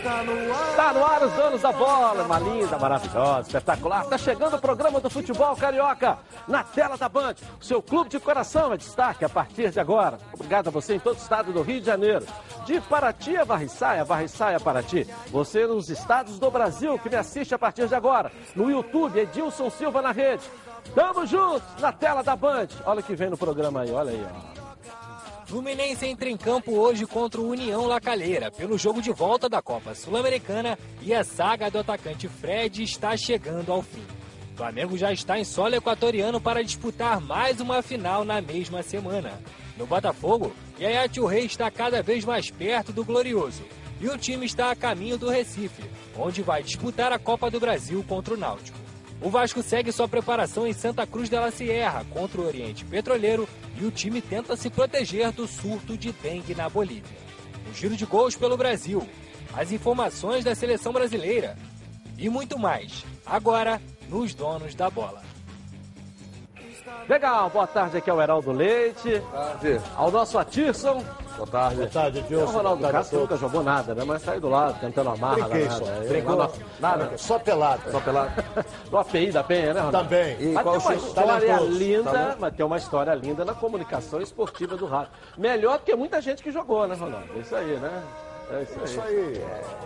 Está no ar. Está no ar os donos da bola. Uma linda, maravilhosa, espetacular. Está chegando o programa do futebol carioca na tela da Band. Seu clube de coração é destaque a partir de agora. Obrigado a você em todo o estado do Rio de Janeiro. De Paraty a Varriçaia, Varriçaia a Paraty. Você nos estados do Brasil que me assiste a partir de agora. No YouTube, Edilson Silva na rede. Tamo juntos na tela da Band. Olha o que vem no programa aí, olha aí, ó. Fluminense entra em campo hoje contra o União Lacalheira pelo jogo de volta da Copa Sul-Americana e a saga do atacante Fred está chegando ao fim. O Flamengo já está em solo equatoriano para disputar mais uma final na mesma semana. No Botafogo, Yaya Rei está cada vez mais perto do Glorioso e o time está a caminho do Recife, onde vai disputar a Copa do Brasil contra o Náutico. O Vasco segue sua preparação em Santa Cruz de la Sierra contra o Oriente Petroleiro e o time tenta se proteger do surto de dengue na Bolívia. Um giro de gols pelo Brasil, as informações da seleção brasileira e muito mais. Agora, nos donos da bola. Legal, boa tarde, aqui é o Heraldo Leite. Boa tarde. Ao nosso Atirson. Boa tarde. Boa tarde, Dilson. O Ronaldo Castro nunca jogou nada, né? Mas saiu do lado, cantando a marra. Brinquei nada. só. Brincou nada. nada. Só pelado. Só pelado. no API da Penha, né, Ronaldo? Também. E mas tem uma história talentoso. linda, Tá mas tem uma história linda na comunicação esportiva do rádio. Melhor do que muita gente que jogou, né, Ronaldo? É isso aí, né? É isso aí. Isso aí.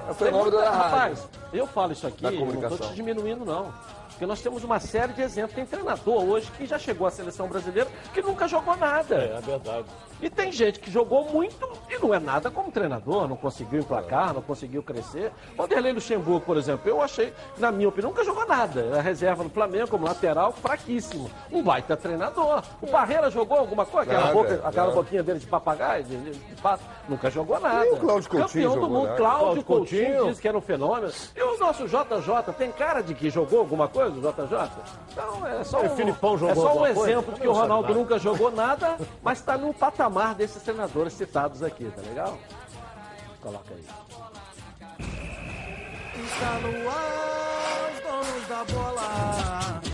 É o fenômeno da rádio. Rapaz, eu falo isso aqui, não estou te diminuindo, não. Porque nós temos uma série de exemplos. Tem treinador hoje que já chegou à seleção brasileira que nunca jogou nada. É, é verdade. E tem gente que jogou muito e não é nada como treinador, não conseguiu emplacar, não conseguiu crescer. Vanderlei Luxemburgo, por exemplo, eu achei, na minha opinião, nunca jogou nada. Era reserva no Flamengo, como lateral, fraquíssimo. Um baita treinador. O Barreira jogou alguma coisa? Aquela, Nada, boca, aquela boquinha dele de papagaio, de, de, de pato. Nunca jogou nada. E o Cláudio Coutinho Campeão do mundo, né? Cláudio Coutinho, Coutinho. disse que era um fenômeno. E o nosso JJ, tem cara de que jogou alguma coisa, o JJ? Então, é só É, um, Filipão jogou é só um alguma coisa? exemplo de que o Ronaldo nada. nunca jogou nada, mas está no patamar desses treinadores citados aqui, tá legal? Coloca aí. Está no ar, os donos da bola.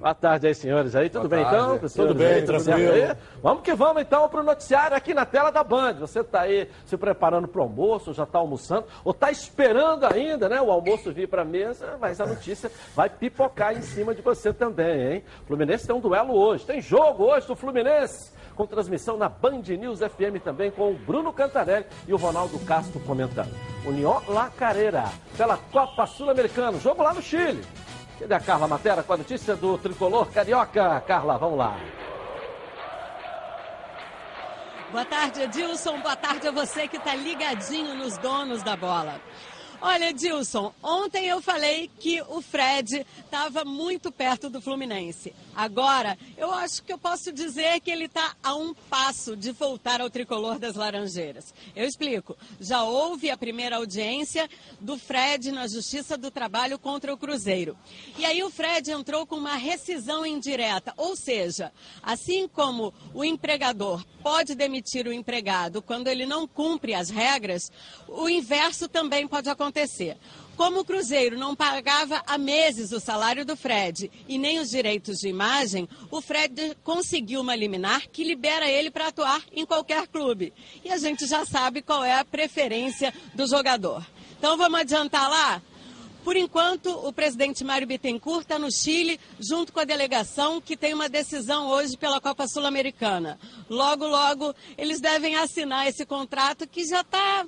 Boa tarde aí, senhores. Aí, tudo Boa bem tarde. então? Tudo bem, tranquilo. Vamos que vamos então pro noticiário aqui na tela da Band. Você tá aí se preparando pro almoço, já tá almoçando, ou tá esperando ainda, né? O almoço vir pra mesa, mas a notícia vai pipocar em cima de você também, hein? O Fluminense tem um duelo hoje, tem jogo hoje do Fluminense. Com transmissão na Band News FM também com o Bruno Cantarelli e o Ronaldo Castro comentando. União La Carreira, pela Copa Sul-Americana, jogo lá no Chile. Cadê a Carla Matera com a notícia do tricolor carioca? Carla, vamos lá. Boa tarde, Edilson. Boa tarde a você que está ligadinho nos donos da bola. Olha, Edilson, ontem eu falei que o Fred estava muito perto do Fluminense. Agora, eu acho que eu posso dizer que ele está a um passo de voltar ao tricolor das Laranjeiras. Eu explico. Já houve a primeira audiência do Fred na Justiça do Trabalho contra o Cruzeiro. E aí o Fred entrou com uma rescisão indireta, ou seja, assim como o empregador pode demitir o empregado quando ele não cumpre as regras, o inverso também pode acontecer. Como o Cruzeiro não pagava há meses o salário do Fred e nem os direitos de imagem, o Fred conseguiu uma liminar que libera ele para atuar em qualquer clube. E a gente já sabe qual é a preferência do jogador. Então vamos adiantar lá? Por enquanto, o presidente Mário Bittencourt está no Chile, junto com a delegação, que tem uma decisão hoje pela Copa Sul-Americana. Logo, logo, eles devem assinar esse contrato que já está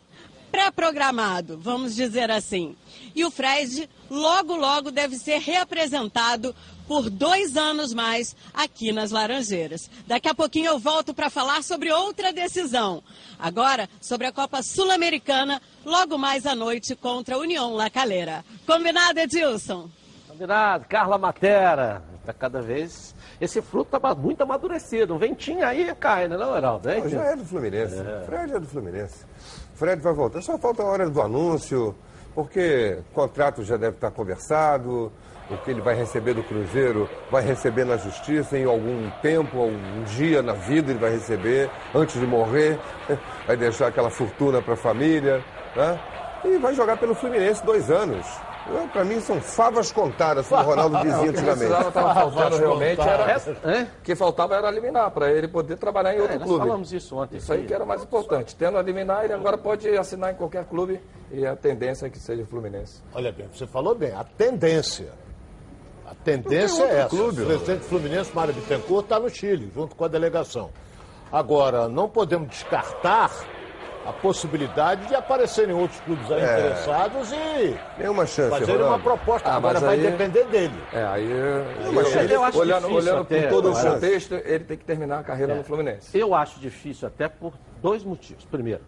pré-programado, vamos dizer assim. E o Fred, logo, logo, deve ser reapresentado por dois anos mais aqui nas Laranjeiras. Daqui a pouquinho eu volto para falar sobre outra decisão. Agora, sobre a Copa Sul-Americana, logo mais à noite contra a União La Calera. Combinado, Edilson? Combinado, Carla Matera. Tá cada vez. Esse fruto tá muito amadurecido. Um ventinho aí cai, né, não, Heraldo? Hein? Não, já é do Fluminense. Fred é do Fluminense. Fred vai voltar. Só falta a hora do anúncio. Porque o contrato já deve estar conversado, o que ele vai receber do Cruzeiro vai receber na justiça em algum tempo, algum dia na vida ele vai receber, antes de morrer, vai deixar aquela fortuna para a família, né? E vai jogar pelo Fluminense dois anos. Para mim são favas contadas, como o Ronaldo dizia antigamente. O que estava faltando realmente era. Essa- é? O que faltava era eliminar, para ele poder trabalhar em outro É, nós clube. falamos isso ontem. Isso aí que era o mais importante. Tendo a eliminar, ele agora pode assinar em qualquer clube e a tendência é que seja o Fluminense. Olha bem, você falou bem, a tendência. A tendência é essa. clube, o presidente Fluminense, Mário Bittencourt, está no Chile, junto com a delegação. Agora, não podemos descartar a possibilidade de aparecerem outros clubes aí É. interessados e Nenhuma chance, fazerem uma Ronaldo. proposta. Ah, Agora vai aí- depender dele. É, aí. mas eu- eu acho olhando difícil olhando até, por todo o contexto, ele tem que terminar a carreira no Fluminense. Eu acho difícil até por dois motivos. Primeiro,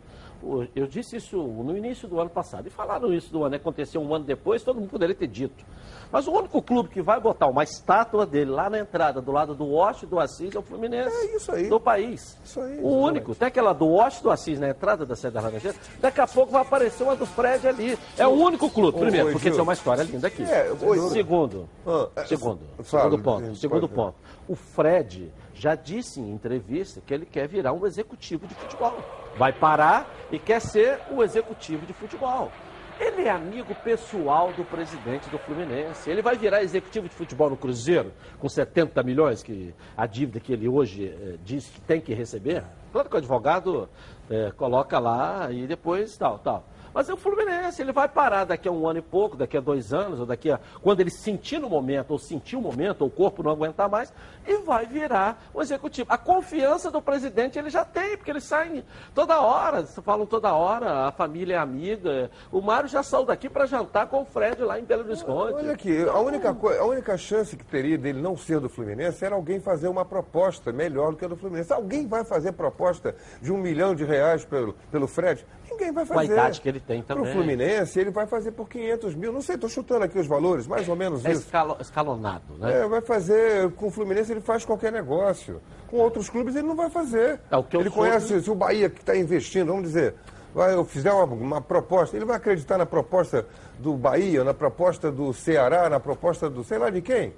eu disse isso no início do ano passado. E falaram isso do ano, aconteceu um ano depois, todo mundo poderia ter dito. Mas o único clube que vai botar uma estátua dele lá na entrada, do lado do Oeste e do Assis, é o Fluminense. É isso aí. Do país. Isso aí, o único. Tem aquela do Oeste e do Assis na entrada da sede da Laranjeira. Daqui a pouco vai aparecer uma do Fred ali. É o único clube. Primeiro, porque tem uma história linda aqui. É, Segundo. Ah, é, Segundo. Segundo ponto. Segundo ponto. O Fred já disse em entrevista que ele quer virar um executivo de futebol. Vai parar e quer ser o executivo de futebol. Ele é amigo pessoal do presidente do Fluminense. Ele vai virar executivo de futebol no Cruzeiro com 70 milhões, que a dívida que ele hoje eh, diz que tem que receber. Claro que o advogado eh, coloca lá e depois tal, tal. Mas é o Fluminense, ele vai parar daqui a um ano e pouco, daqui a dois anos, ou daqui a. Quando ele sentir no momento, ou sentir o momento, ou o corpo não aguentar mais, e vai virar o executivo. A confiança do presidente ele já tem, porque eles saem toda hora, falam toda hora, a família é amiga. O Mário já saiu daqui para jantar com o Fred lá em Belo Horizonte. Olha aqui, a única, a única chance que teria dele não ser do Fluminense era alguém fazer uma proposta melhor do que a do Fluminense. Alguém vai fazer proposta de um milhão de reais pelo, pelo Fred? Ninguém vai Com a fazer. idade que ele tem também. Fluminense, ele vai fazer por 500 mil. Não sei, estou chutando aqui os valores, mais ou menos É isso. escalo- escalonado, né? É, vai fazer, com o Fluminense ele faz qualquer negócio. Com outros clubes ele não vai fazer. É, o que eu ele soube- conhece, se o Bahia que está investindo, vamos dizer, vai, eu fizer uma, uma proposta, ele vai acreditar na proposta do Bahia, na proposta do Ceará, na proposta do sei lá de quem?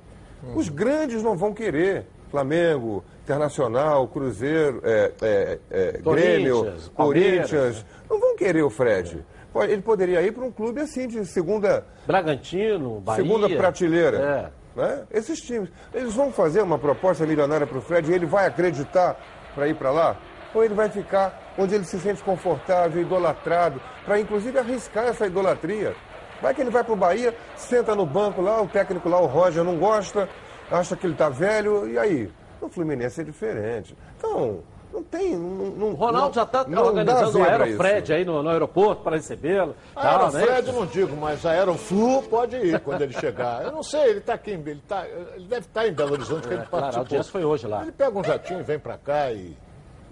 Os grandes não vão querer. Flamengo, Internacional, Cruzeiro, é, é, é, Grêmio, Corinthians, Corinthians, não vão querer o Fred. Ele poderia ir para um clube assim, de segunda, Bragantino, Bahia. segunda prateleira. É. Né? Esses times, eles vão fazer uma proposta milionária para o Fred e ele vai acreditar para ir para lá? Ou ele vai ficar onde ele se sente confortável, idolatrado, para inclusive arriscar essa idolatria? Vai que ele vai para o Bahia, senta no banco lá, o técnico lá, o Roger, não gosta, acha que ele está velho, e aí? No Fluminense é diferente. Então, não tem. Não, não, O Ronaldo não- já está organizando o Aerofred aí no, no aeroporto para recebê-lo. A tal, né? Aerofred não digo, mas a Aeroflu pode ir quando ele chegar. Eu não sei, ele está aqui, em- ele, tá, ele deve estar em Belo Horizonte, que ele É, claro, a participou. audiência foi hoje lá. Ele pega um jatinho, vem para cá e,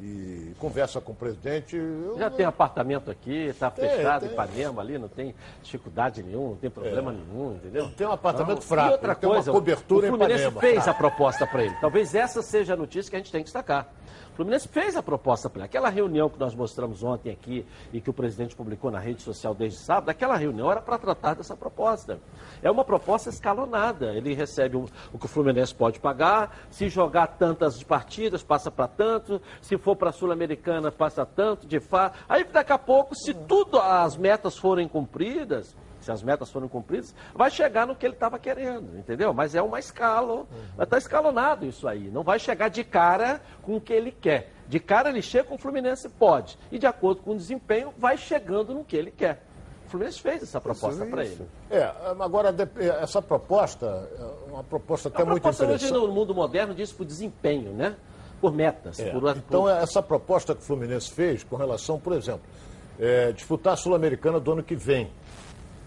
e conversa com o presidente. Eu- Já tem apartamento aqui, está fechado, tem. Ipanema ali, não tem dificuldade nenhuma, não tem problema nenhum, entendeu? Tem um apartamento Não, fraco, E outra ele tem uma coisa, cobertura o em Fluminense Ipanema, fez a proposta para ele. Talvez essa seja a notícia que a gente tem que destacar. O Fluminense fez a proposta para ele. Aquela reunião que nós mostramos ontem aqui e que o presidente publicou na rede social desde sábado, aquela reunião era para tratar dessa proposta. É uma proposta escalonada. Ele recebe o, que o Fluminense pode pagar, se jogar tantas partidas, passa para tanto, se for para a Sul-Americana, passa tanto, de fato. Aí daqui a pouco, se tudo as metas forem cumpridas, se as metas forem cumpridas, vai chegar no que ele estava querendo, entendeu? Mas é uma escala, está escalonado isso aí. Não vai chegar de cara com o que ele quer. De cara ele chega com o Fluminense, pode. E de acordo com o desempenho, vai chegando no que ele quer. O Fluminense fez essa proposta para ele. É, agora, essa proposta é uma proposta até muito proposta hoje interessante. no mundo moderno diz por desempenho, né? Por metas. É, por, Então, essa proposta que o Fluminense fez com relação, por exemplo, é, disputar a Sul-Americana do ano que vem.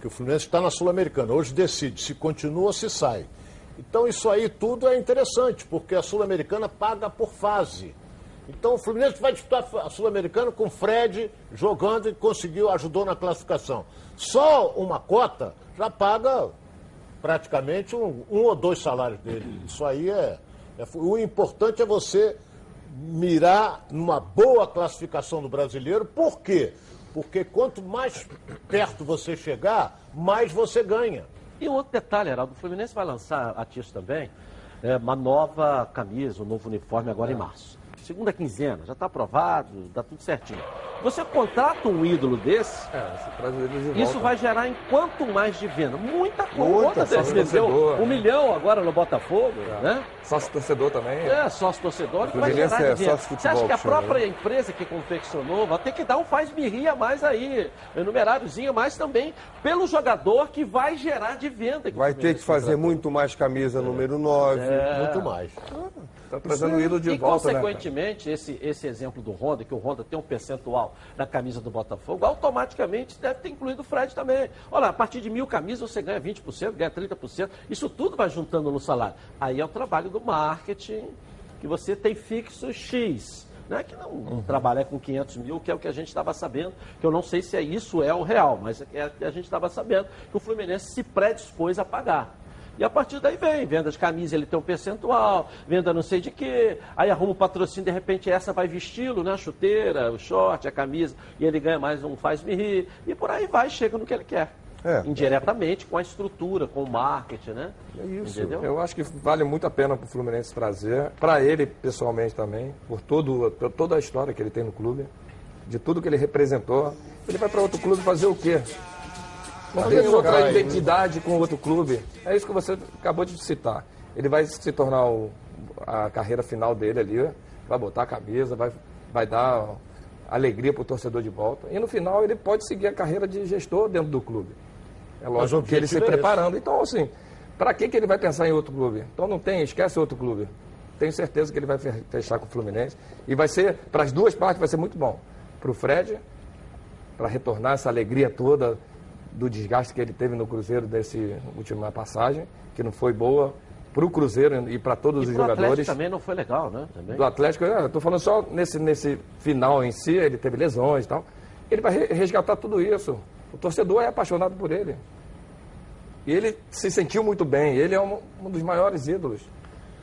Que o Fluminense está na Sul-Americana. Hoje decide se continua ou se sai. Então, isso aí tudo é interessante, porque a Sul-Americana paga por fase. Então, o Fluminense vai disputar a Sul-Americana com o Fred jogando e conseguiu, ajudou na classificação. Só uma cota já paga praticamente um, um ou dois salários dele. Isso aí é, é- O importante é você mirar numa boa classificação do brasileiro. Por quê? Porque quanto mais perto você chegar, mais você ganha. E outro detalhe, Heraldo, o Fluminense vai lançar a TIS também é, uma nova camisa, um novo uniforme agora em março. Segunda quinzena, já está aprovado, está tudo certinho. Você contrata um ídolo desse, É, você traz ele de volta. isso vai gerar em quanto mais de venda? Muita coisa. Desse torcedor, um né? milhão agora no Botafogo, né? Sócio torcedor também. É, sócio torcedor que vai gerar é de venda. sócio Você futebol acha que a própria empresa que confeccionou vai ter que dar um faz-me-rir a mais aí, um numeráriozinho a mais também, pelo jogador que vai gerar de venda. Vai ter que fazer muito mais camisa número 9. Muito mais. Tá trazendo o ídolo de e, volta, né? cara? consequentemente, esse, esse exemplo do Honda, que o Honda tem um percentual na camisa do Botafogo, automaticamente deve ter incluído o Fred também. Olha, a partir de mil camisas você ganha 20%, ganha 30%. Isso tudo vai juntando no salário. Aí é o trabalho do marketing, que você tem fixo X. Não é que não Uhum. trabalha com 500 mil, que é o que a gente estava sabendo, que eu não sei se é isso é o real, mas é o que a gente estava sabendo, que o Fluminense se predispôs a pagar. E a partir daí vem, venda de camisa, ele tem um percentual, venda não sei de quê, aí arruma o patrocínio, de repente essa vai vesti-lo, né? A chuteira, o short, a camisa, e ele ganha mais um faz-me rir, e por aí vai, chega no que ele quer. É. Indiretamente, com a estrutura, com o marketing, né? É isso. Entendeu? Eu acho que vale muito a pena para o Fluminense trazer, para ele pessoalmente também, por, todo, por toda a história que ele tem no clube, de tudo que ele representou. Ele vai para outro clube fazer o quê? Não Vai tem jogar outra aí. identidade com outro clube. É isso que você acabou de citar. Ele vai se tornar o- a carreira final dele ali, vai botar a camisa, vai, vai dar alegria para o torcedor de volta. E no final ele pode seguir a carreira de gestor dentro do clube. É lógico que ele se é esse. preparando. Então, assim, para que, que ele vai pensar em outro clube? Então não tem, esquece outro clube. Tenho certeza que ele vai fe- fechar com o Fluminense. E vai ser, para as duas partes, vai ser muito bom. Para o Fred, para retornar essa alegria toda do desgaste que ele teve no Cruzeiro desse última passagem, que não foi boa para o Cruzeiro e para todos E os pro Atlético jogadores. também não foi legal, né? Também. Do Atlético, eu estou falando só nesse, nesse final em si, ele teve lesões e tal. Ele vai re- resgatar tudo isso. O torcedor é apaixonado por ele. E ele se sentiu muito bem. Ele é um, um dos maiores ídolos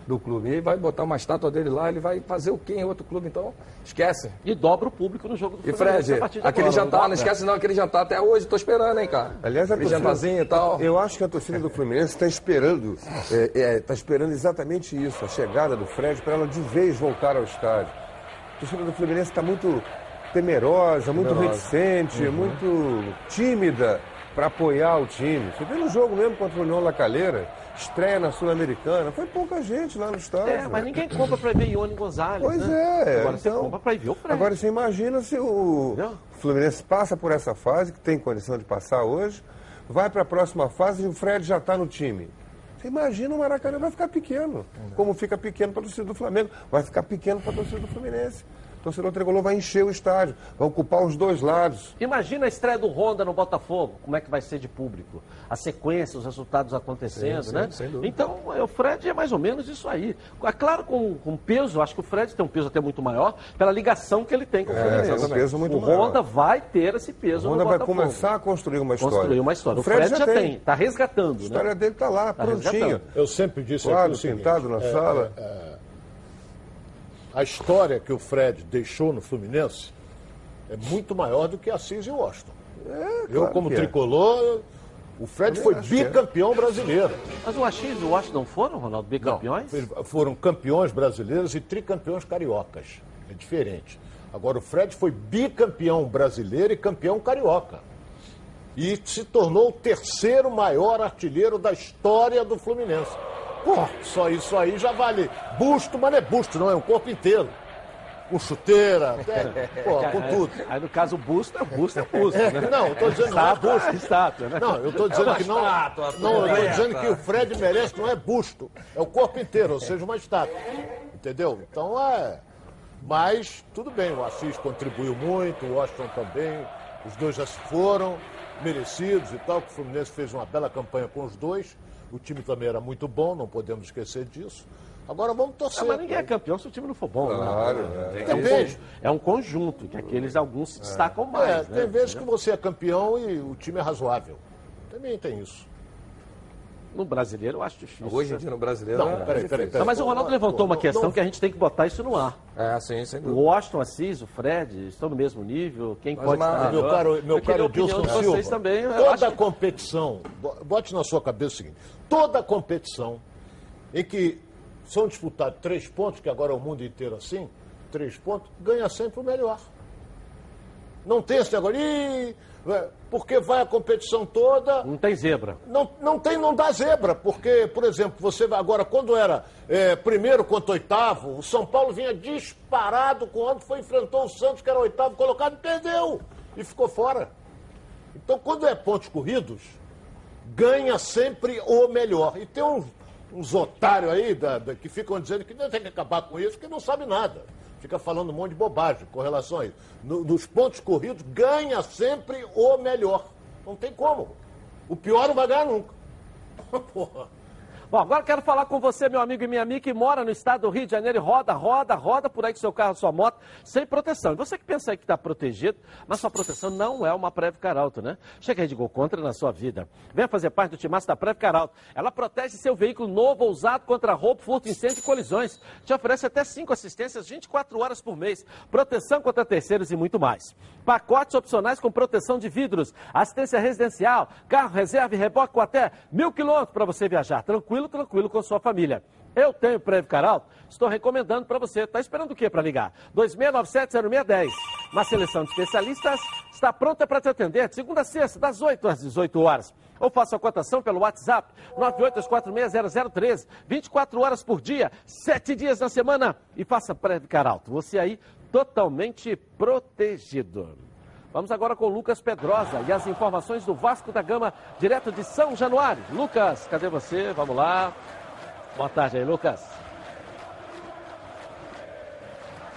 do clube. E vai botar uma estátua dele lá, ele vai fazer o quê em outro clube? Então, esquece. E dobra o público no jogo do E Fluminense Fred, a partir de aquele agora, jantar, não dobra? esquece não, aquele jantar até hoje, tô esperando, hein, cara. Aliás, a aquele torcida, jantarzinho e tal. Eu acho que a torcida do Fluminense está esperando, está esperando exatamente isso, a chegada do Fred, para ela de vez voltar ao estádio. A torcida do Fluminense está muito temerosa, muito reticente, muito tímida para apoiar o time. Você viu no jogo mesmo contra o União La Calheira, estreia na Sul-Americana, foi pouca gente lá no estádio. É, mas ninguém compra pra ir ver Ione Gonzalez. Pois né? é, Agora você então- compra pra ir ver o Fred. Agora você imagina se o Entendeu? Fluminense passa por essa fase, que tem condição de passar hoje, vai para a próxima fase e o Fred já está no time. Você imagina o Maracanã vai ficar pequeno. Como fica pequeno para a torcida do Flamengo, vai ficar pequeno para a torcida do Fluminense. O torcedor tricolor vai encher o estádio, vai ocupar os dois lados. Imagina a estreia do Honda no Botafogo, como é que vai ser de público. A sequência, os resultados acontecendo, Sim, sim, né? sem dúvida. Então, é, o Fred é mais ou menos isso aí. É claro, com, com peso, acho que o Fred tem um peso até muito maior, pela ligação que ele tem com o Fluminense. é um peso muito o maior. Honda vai ter esse peso O no Honda vai Botafogo. começar a construir uma história. Construir uma história. O Fred, já tem, está resgatando, A história né? dele está lá, Tá prontinha. resgatando. Eu sempre disse Claro, aqui o sentado na é, sala. A história que o Fred deixou no Fluminense é muito maior do que Assis e Washington. eu, claro como que é. tricolor, o Fred foi é. bicampeão brasileiro. Mas o Axis e o Washington não foram, Ronaldo, bicampeões? Eles Foram campeões brasileiros e tricampeões cariocas. É diferente. Agora, o Fred foi bicampeão brasileiro e campeão carioca. E se tornou o terceiro maior artilheiro da história do Fluminense. Pô, só isso aí já vale busto, mas não é busto, não, é o corpo inteiro. Com chuteira, até, pô, com tudo. Aí, no caso, o busto é busto, é busto, né? Não, eu tô dizendo que não é Estátua, busto. estátua, né? Não, eu estou dizendo que não. estátua, Não, eu estou completa. dizendo que o Fred merece não é busto, é o corpo inteiro, ou seja, uma estátua. Entendeu? Então é. Mas tudo bem, o Assis contribuiu muito, o Washington também, os dois já se foram, merecidos e tal, que o Fluminense fez uma bela campanha com os dois. O time também era muito bom, não podemos esquecer disso. Agora vamos torcer. Ah, mas ninguém é campeão se o time não for bom, Claro, né? é. É, um, Tem vezes- con- é um conjunto, que aqueles alguns se destacam mais. É, né? tem vezes que você é campeão e o time é razoável. Também tem isso. No brasileiro eu acho difícil. Hoje em dia no brasileiro. Não, é peraí, peraí, peraí. Não, mas o Ronaldo levantou uma questão não. que a gente tem que botar isso no ar. É, sim, sem O dúvida. Washington Assis, o Fred, estão no mesmo nível. Quem Mas pode uma- estar Meu caro, meu caro Dilson Silva, vocês também. Toda que- competição, bo- bote na sua cabeça o seguinte, toda competição em que são disputados três pontos, que agora é o mundo inteiro assim, três pontos, ganha sempre o melhor. Não tem esse negócio, "Ih, porque vai a competição toda, Não tem zebra. não, não tem, não dá zebra, porque, por exemplo, você agora, quando era é, primeiro contra oitavo, o São Paulo vinha disparado quando foi enfrentou o Santos, que era oitavo colocado, e perdeu e ficou fora. Então, quando é pontos corridos, ganha sempre o melhor. E tem uns, uns otários aí da- da- que ficam dizendo que tem que acabar com isso, que não sabe nada. Fica falando um monte de bobagem com relação a isso. No- nos pontos corridos, ganha sempre o melhor. Não tem como. O pior não vai ganhar nunca. Porra. Bom, agora quero falar com você, meu amigo e minha amiga, que mora no estado do Rio de Janeiro e roda, roda, roda por aí com seu carro, sua moto, sem proteção. E você que pensa aí que está protegido, mas sua proteção não é uma Preve Caralto, né? Chega aí de gol contra na sua vida. Venha fazer parte do timaço da Preve Caralto. Ela protege seu veículo novo ou usado contra roubo, furto, incêndio e colisões. Te oferece até cinco assistências 24 horas por mês, proteção contra terceiros e muito mais. Pacotes opcionais com proteção de vidros, assistência residencial, carro, reserva e reboque com até mil quilômetros para você viajar. Tranquilo, tranquilo com sua família. Eu tenho Preve Caralto, estou recomendando para você. Está esperando o quê para ligar? 2697-0610. Uma seleção de especialistas está pronta para te atender de segunda a sexta, das 8 às 18 horas. Ou faça a cotação pelo WhatsApp 982460013, 24 horas por dia, 7 dias na semana. E faça Preve Caralto. Você aí totalmente protegido. Vamos agora com o Lucas Pedrosa e as informações do Vasco da Gama, direto de São Januário. Lucas, cadê você? Vamos lá. Boa tarde aí, Lucas.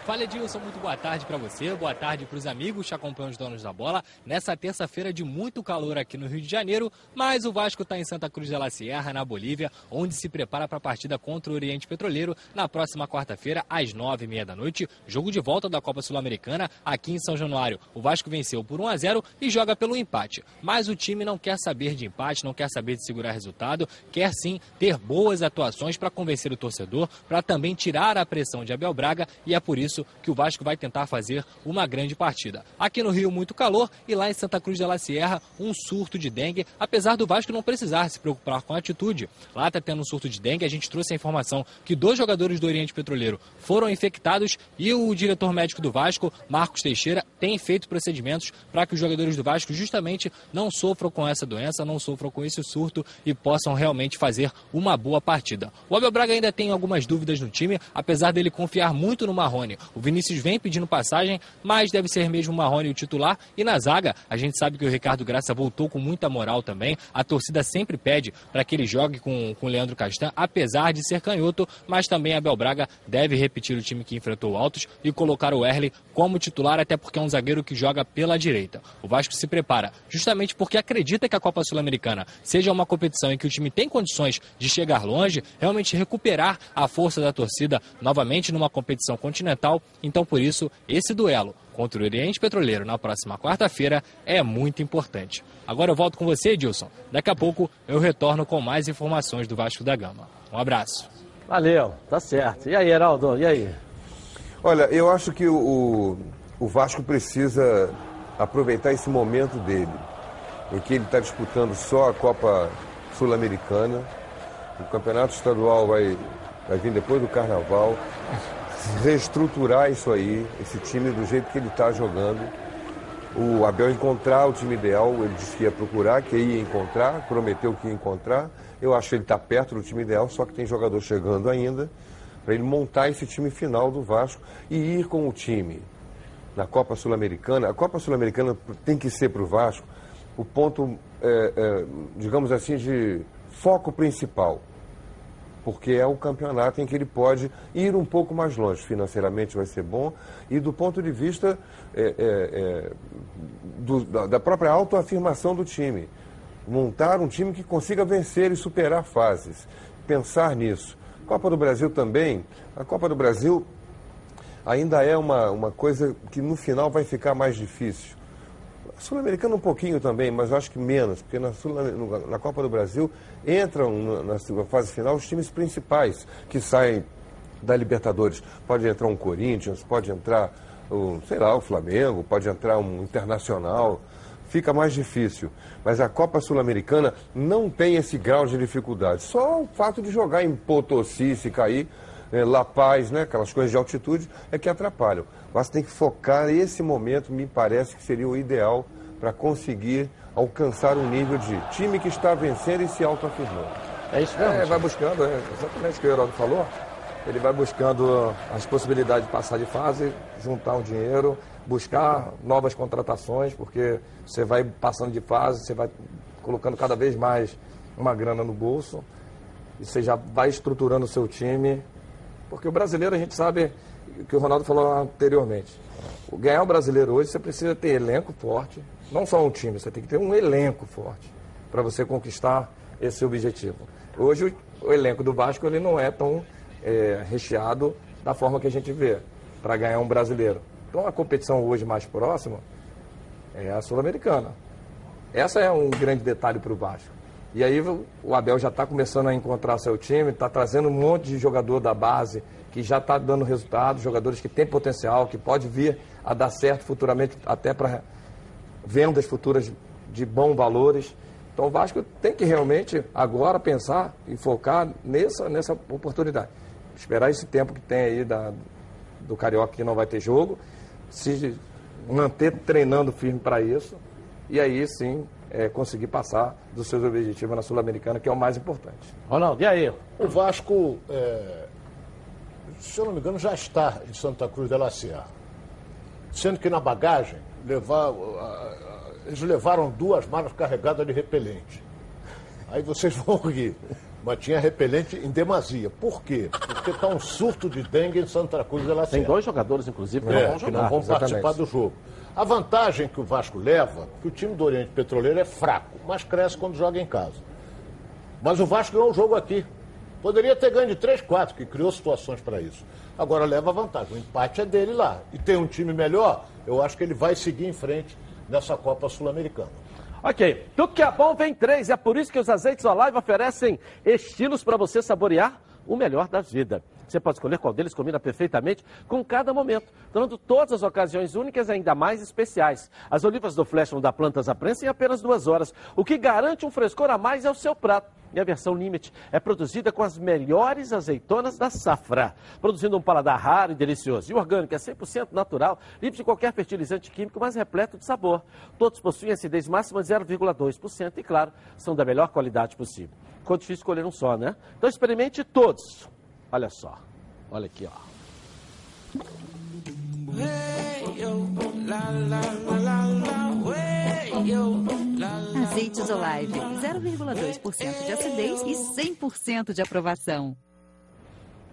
Fala Edilson, muito boa tarde para você, boa tarde para os amigos que acompanham os donos da bola. Nessa terça-feira de muito calor aqui no Rio de Janeiro, mas o Vasco está em Santa Cruz de la Sierra, na Bolívia, onde se prepara para a partida contra o Oriente Petroleiro na próxima quarta-feira, às nove e meia da noite. Jogo de volta da Copa Sul-Americana aqui em São Januário. O Vasco venceu por 1 a 0 e joga pelo empate. Mas o time não quer saber de empate, não quer saber de segurar resultado, quer sim ter boas atuações para convencer o torcedor, para também tirar a pressão de Abel Braga e é por isso que o Vasco vai tentar fazer uma grande partida. Aqui no Rio, muito calor e lá em Santa Cruz de la Sierra, um surto de dengue, apesar do Vasco não precisar se preocupar com a atitude. Lá está tendo um surto de dengue, a gente trouxe a informação que dois jogadores do Oriente Petroleiro foram infectados e o diretor médico do Vasco, Marcos Teixeira, tem feito procedimentos para que os jogadores do Vasco justamente não sofram com essa doença, não sofram com esse surto e possam realmente fazer uma boa partida. O Abel Braga ainda tem algumas dúvidas no time, apesar dele confiar muito no Marrone. O Vinícius vem pedindo passagem, mas deve ser mesmo o Marrone o titular. E na zaga, a gente sabe que o Ricardo Graça voltou com muita moral também. A torcida sempre pede para que ele jogue com, com o Leandro Castan, apesar de ser canhoto, mas também Abel Braga deve repetir o time que enfrentou o Altos e colocar o Erle como titular, até porque é um zagueiro que joga pela direita. O Vasco se prepara justamente porque acredita que a Copa Sul-Americana seja uma competição em que o time tem condições de chegar longe, realmente recuperar a força da torcida novamente numa competição continental. Então, por isso, esse duelo contra o Oriente Petroleiro na próxima quarta-feira é muito importante. Agora eu volto com você, Edilson. Daqui a pouco eu retorno com mais informações do Vasco da Gama. Um abraço. Valeu, tá certo. E aí, Heraldo? E aí? Olha, eu acho que o, o, o Vasco precisa aproveitar esse momento dele, em que ele está disputando só a Copa Sul-Americana. O campeonato estadual vai, vai vir depois do Carnaval. Reestruturar isso aí, esse time do jeito que ele está jogando. O Abel encontrar o time ideal, ele disse que ia procurar, que ia encontrar, prometeu que ia encontrar. Eu acho que ele está perto do time ideal, só que tem jogador chegando ainda, para ele montar esse time final do Vasco e ir com o time na Copa Sul-Americana. A Copa Sul-Americana tem que ser para o Vasco o ponto, é, é, digamos assim, de foco principal. Porque é o campeonato em que ele pode ir um pouco mais longe. Financeiramente vai ser bom. E do ponto de vista é, é, é, do, da, própria autoafirmação do time. Montar um time que consiga vencer e superar fases. Pensar nisso. Copa do Brasil também. A Copa do Brasil ainda é uma, uma coisa que no final vai ficar mais difícil. Sul-Americana um pouquinho também, mas acho que menos, porque na, Sul, na Copa do Brasil entram na, na fase final os times principais que saem da Libertadores. Pode entrar um Corinthians, pode entrar, o, sei lá, o Flamengo, pode entrar um Internacional. Fica mais difícil. Mas a Copa Sul-Americana não tem esse grau de dificuldade. Só o fato de jogar em Potosí, se cair, é, La Paz, né, aquelas coisas de altitude, é que atrapalham. Mas tem que focar esse momento, me parece que seria o ideal para conseguir alcançar um nível de time que está vencendo e se autoafirmando. É isso mesmo? É, vai buscando, é exatamente o que o Heródoto falou. Ele vai buscando as possibilidades de passar de fase, juntar um dinheiro, buscar novas contratações, porque você vai passando de fase, você vai colocando cada vez mais uma grana no bolso, e você já vai estruturando o seu time, porque o brasileiro a gente sabe que o Ronaldo falou anteriormente. Ganhar o brasileiro hoje você precisa ter elenco forte, não só um time, você tem que ter um elenco forte para você conquistar esse objetivo. Hoje o, o elenco do Vasco ele não é tão é, recheado da forma que a gente vê para ganhar um brasileiro. Então a competição hoje mais próxima é a Sul-Americana. Essa é um grande detalhe para o Vasco. E aí o Abel já está começando a encontrar seu time, está trazendo um monte de jogador da base que já está dando resultado, jogadores que têm potencial, que pode vir a dar certo futuramente, até para vendas futuras de bons valores. Então o Vasco tem que realmente agora pensar e focar nessa, nessa oportunidade esperar esse tempo que tem aí da, do Carioca que não vai ter jogo, se manter treinando firme para isso e aí sim é, conseguir passar dos seus objetivos na Sul-Americana, que é o mais importante. Ronaldo, e aí? O Vasco, é, se eu não me engano, já está em Santa Cruz de la Sierra. Sendo que na bagagem, levar, eles levaram duas malas carregadas de repelente. Aí vocês vão rir mas tinha repelente em demasia. Por quê? Porque está um surto de dengue em Santa Cruz de la Tem dois jogadores, inclusive, que é, não vão, jogar, que não vão participar do jogo. A vantagem que o Vasco leva, que o time do Oriente Petroleiro é fraco, mas cresce quando joga em casa. Mas o Vasco ganhou o jogo aqui. Poderia ter ganho de 3, 4, que criou situações para isso. Agora leva vantagem. O empate é dele lá. E tem um time melhor, eu acho que ele vai seguir em frente nessa Copa Sul-Americana. Ok, tudo que é bom vem três. É por isso que os azeites Olive oferecem estilos para você saborear o melhor da vida. Você pode escolher qual deles combina perfeitamente com cada momento, tornando todas as ocasiões únicas ainda mais especiais. As olivas do Flash vão dar plantas à prensa em apenas duas horas, o que garante um frescor a mais ao seu prato. E a versão Limite é produzida com as melhores azeitonas da safra, produzindo um paladar raro e delicioso. E orgânico é 100% natural, livre de qualquer fertilizante químico, mas repleto de sabor. Todos possuem acidez máxima de 0,2% e, claro, são da melhor qualidade possível. Ficou difícil escolher um só, né? Então experimente todos. Olha só. Olha aqui, ó. Azeites Olive, 0,2% de acidez e 100% de aprovação.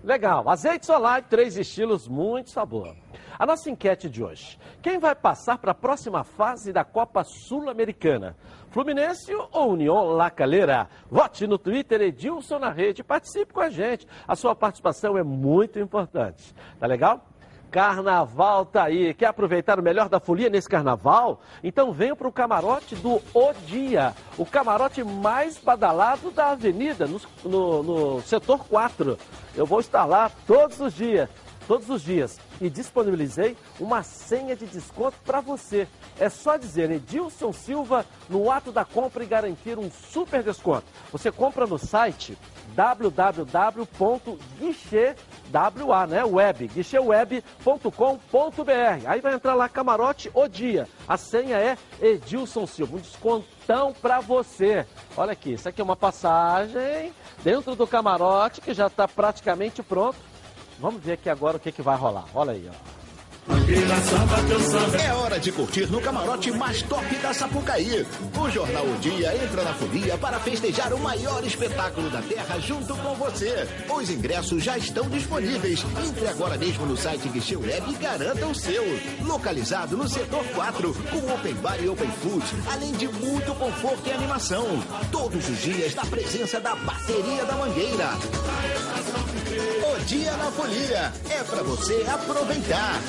Legal, azeites Olive, três estilos, muito sabor. A nossa enquete de hoje. Quem vai passar para a próxima fase da Copa Sul-Americana? Fluminense ou União La Calera? Vote no Twitter Edilson na rede. Participe com a gente. A sua participação é muito importante. Tá legal? Carnaval tá aí. Quer aproveitar o melhor da folia nesse carnaval? Então venha para o camarote do O Dia, o camarote mais badalado da avenida, no, no, no setor 4. Eu vou estar lá todos os dias todos os dias e disponibilizei uma senha de desconto para você. É só dizer Edilson Silva no ato da compra e garantir um super desconto. Você compra no site www.guichêwa, né, web, guichêweb.com.br. Aí vai entrar lá camarote o dia. A senha é Edilson Silva, um descontão para você. Olha aqui, isso aqui é uma passagem dentro do camarote que já está praticamente pronto Vamos ver aqui agora o que, que vai rolar. Olha aí, ó. É hora de curtir no camarote mais top da Sapucaí. O Jornal O Dia entra na folia para festejar o maior espetáculo da Terra junto com você. Os ingressos já estão disponíveis. Entre agora mesmo no site Guichê Web e garanta o seu. Localizado no setor 4, com open bar e open food, além de muito conforto e animação. Todos os dias na presença da bateria da Mangueira. O Dia na Folia é para você aproveitar.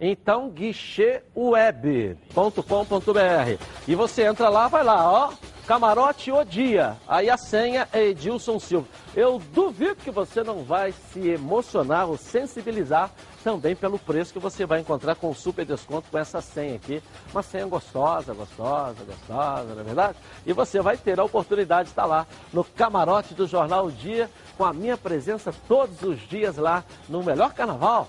Então, guichêweb.com.br. E você entra lá, vai lá, ó. Camarote o dia. Aí a senha é Edilson Silva. Eu duvido que você não vai se emocionar ou sensibilizar também pelo preço que você vai encontrar com super desconto com essa senha aqui. Uma senha gostosa, gostosa, gostosa, não é verdade? E você vai ter a oportunidade de estar lá no camarote do Jornal o Dia, com a minha presença todos os dias lá no melhor carnaval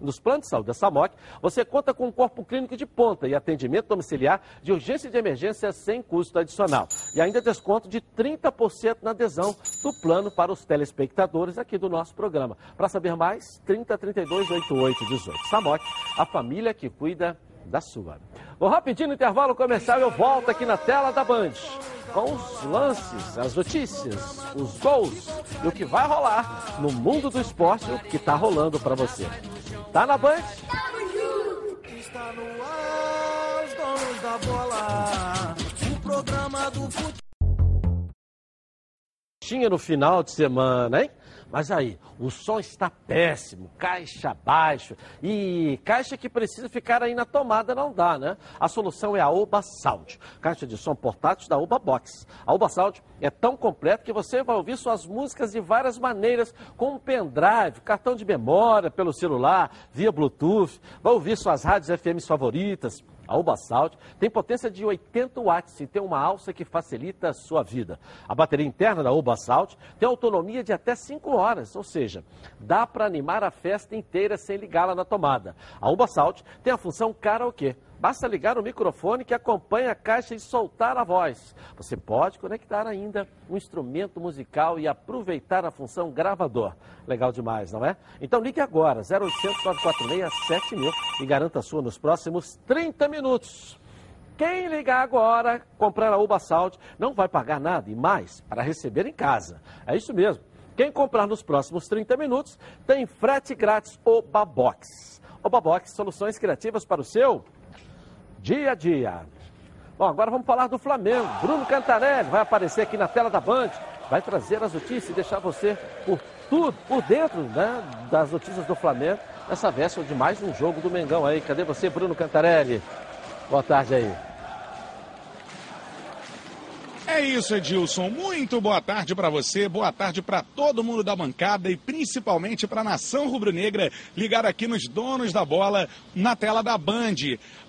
Nos planos de saúde da SAMOC, você conta com um corpo clínico de ponta e atendimento domiciliar de urgência e de emergência sem custo adicional. E ainda desconto de 30% na adesão do plano para os telespectadores aqui do nosso programa. Para saber mais, 30 32 88 18. SAMOC, a família que cuida da sua. Vou rapidinho no intervalo comercial eu volto aqui na tela da Band com os lances, as notícias, os gols e o que vai rolar no mundo do esporte, o que está rolando para você. Tá na Band? Está no ar, os donos da bola. O programa do futebol. Tinha no final de semana, hein? Mas aí, o som está péssimo, caixa baixo e caixa que precisa ficar aí na tomada não dá, né? A solução é a Oba Sound, caixa de som portátil da Oba Box. A Oba Sound é tão completa que você vai ouvir suas músicas de várias maneiras, com um pendrive, cartão de memória, pelo celular, via Bluetooth, vai ouvir suas rádios FM favoritas, a Uba Sound tem potência de 80 watts e tem uma alça que facilita a sua vida. A bateria interna da Uba Sound tem autonomia de até 5 horas, ou seja, dá para animar a festa inteira sem ligá-la na tomada. A Uba Sound tem a função karaokê. Basta ligar o microfone que acompanha a caixa e soltar a voz. Você pode conectar ainda um instrumento musical e aproveitar a função gravador. Legal demais, não é? Então ligue agora, 0800 946 7000 e garanta a sua nos próximos 30 minutos. Quem ligar agora, comprar a Uba Sound, não vai pagar nada e mais para receber em casa. É isso mesmo. Quem comprar nos próximos 30 minutos tem frete grátis Oba Box. Oba Box, soluções criativas para o seu dia a dia. Bom, agora vamos falar do Flamengo. Bruno Cantarelli vai aparecer aqui na tela da Band, vai trazer as notícias e deixar você por tudo, por dentro né, das notícias do Flamengo, nessa véspera de mais um jogo do Mengão aí. Cadê você, Bruno Cantarelli? Boa tarde aí. É isso, Edilson. Muito boa tarde para você, boa tarde para todo mundo da bancada e principalmente para a nação rubro-negra ligar aqui nos donos da bola na tela da Band.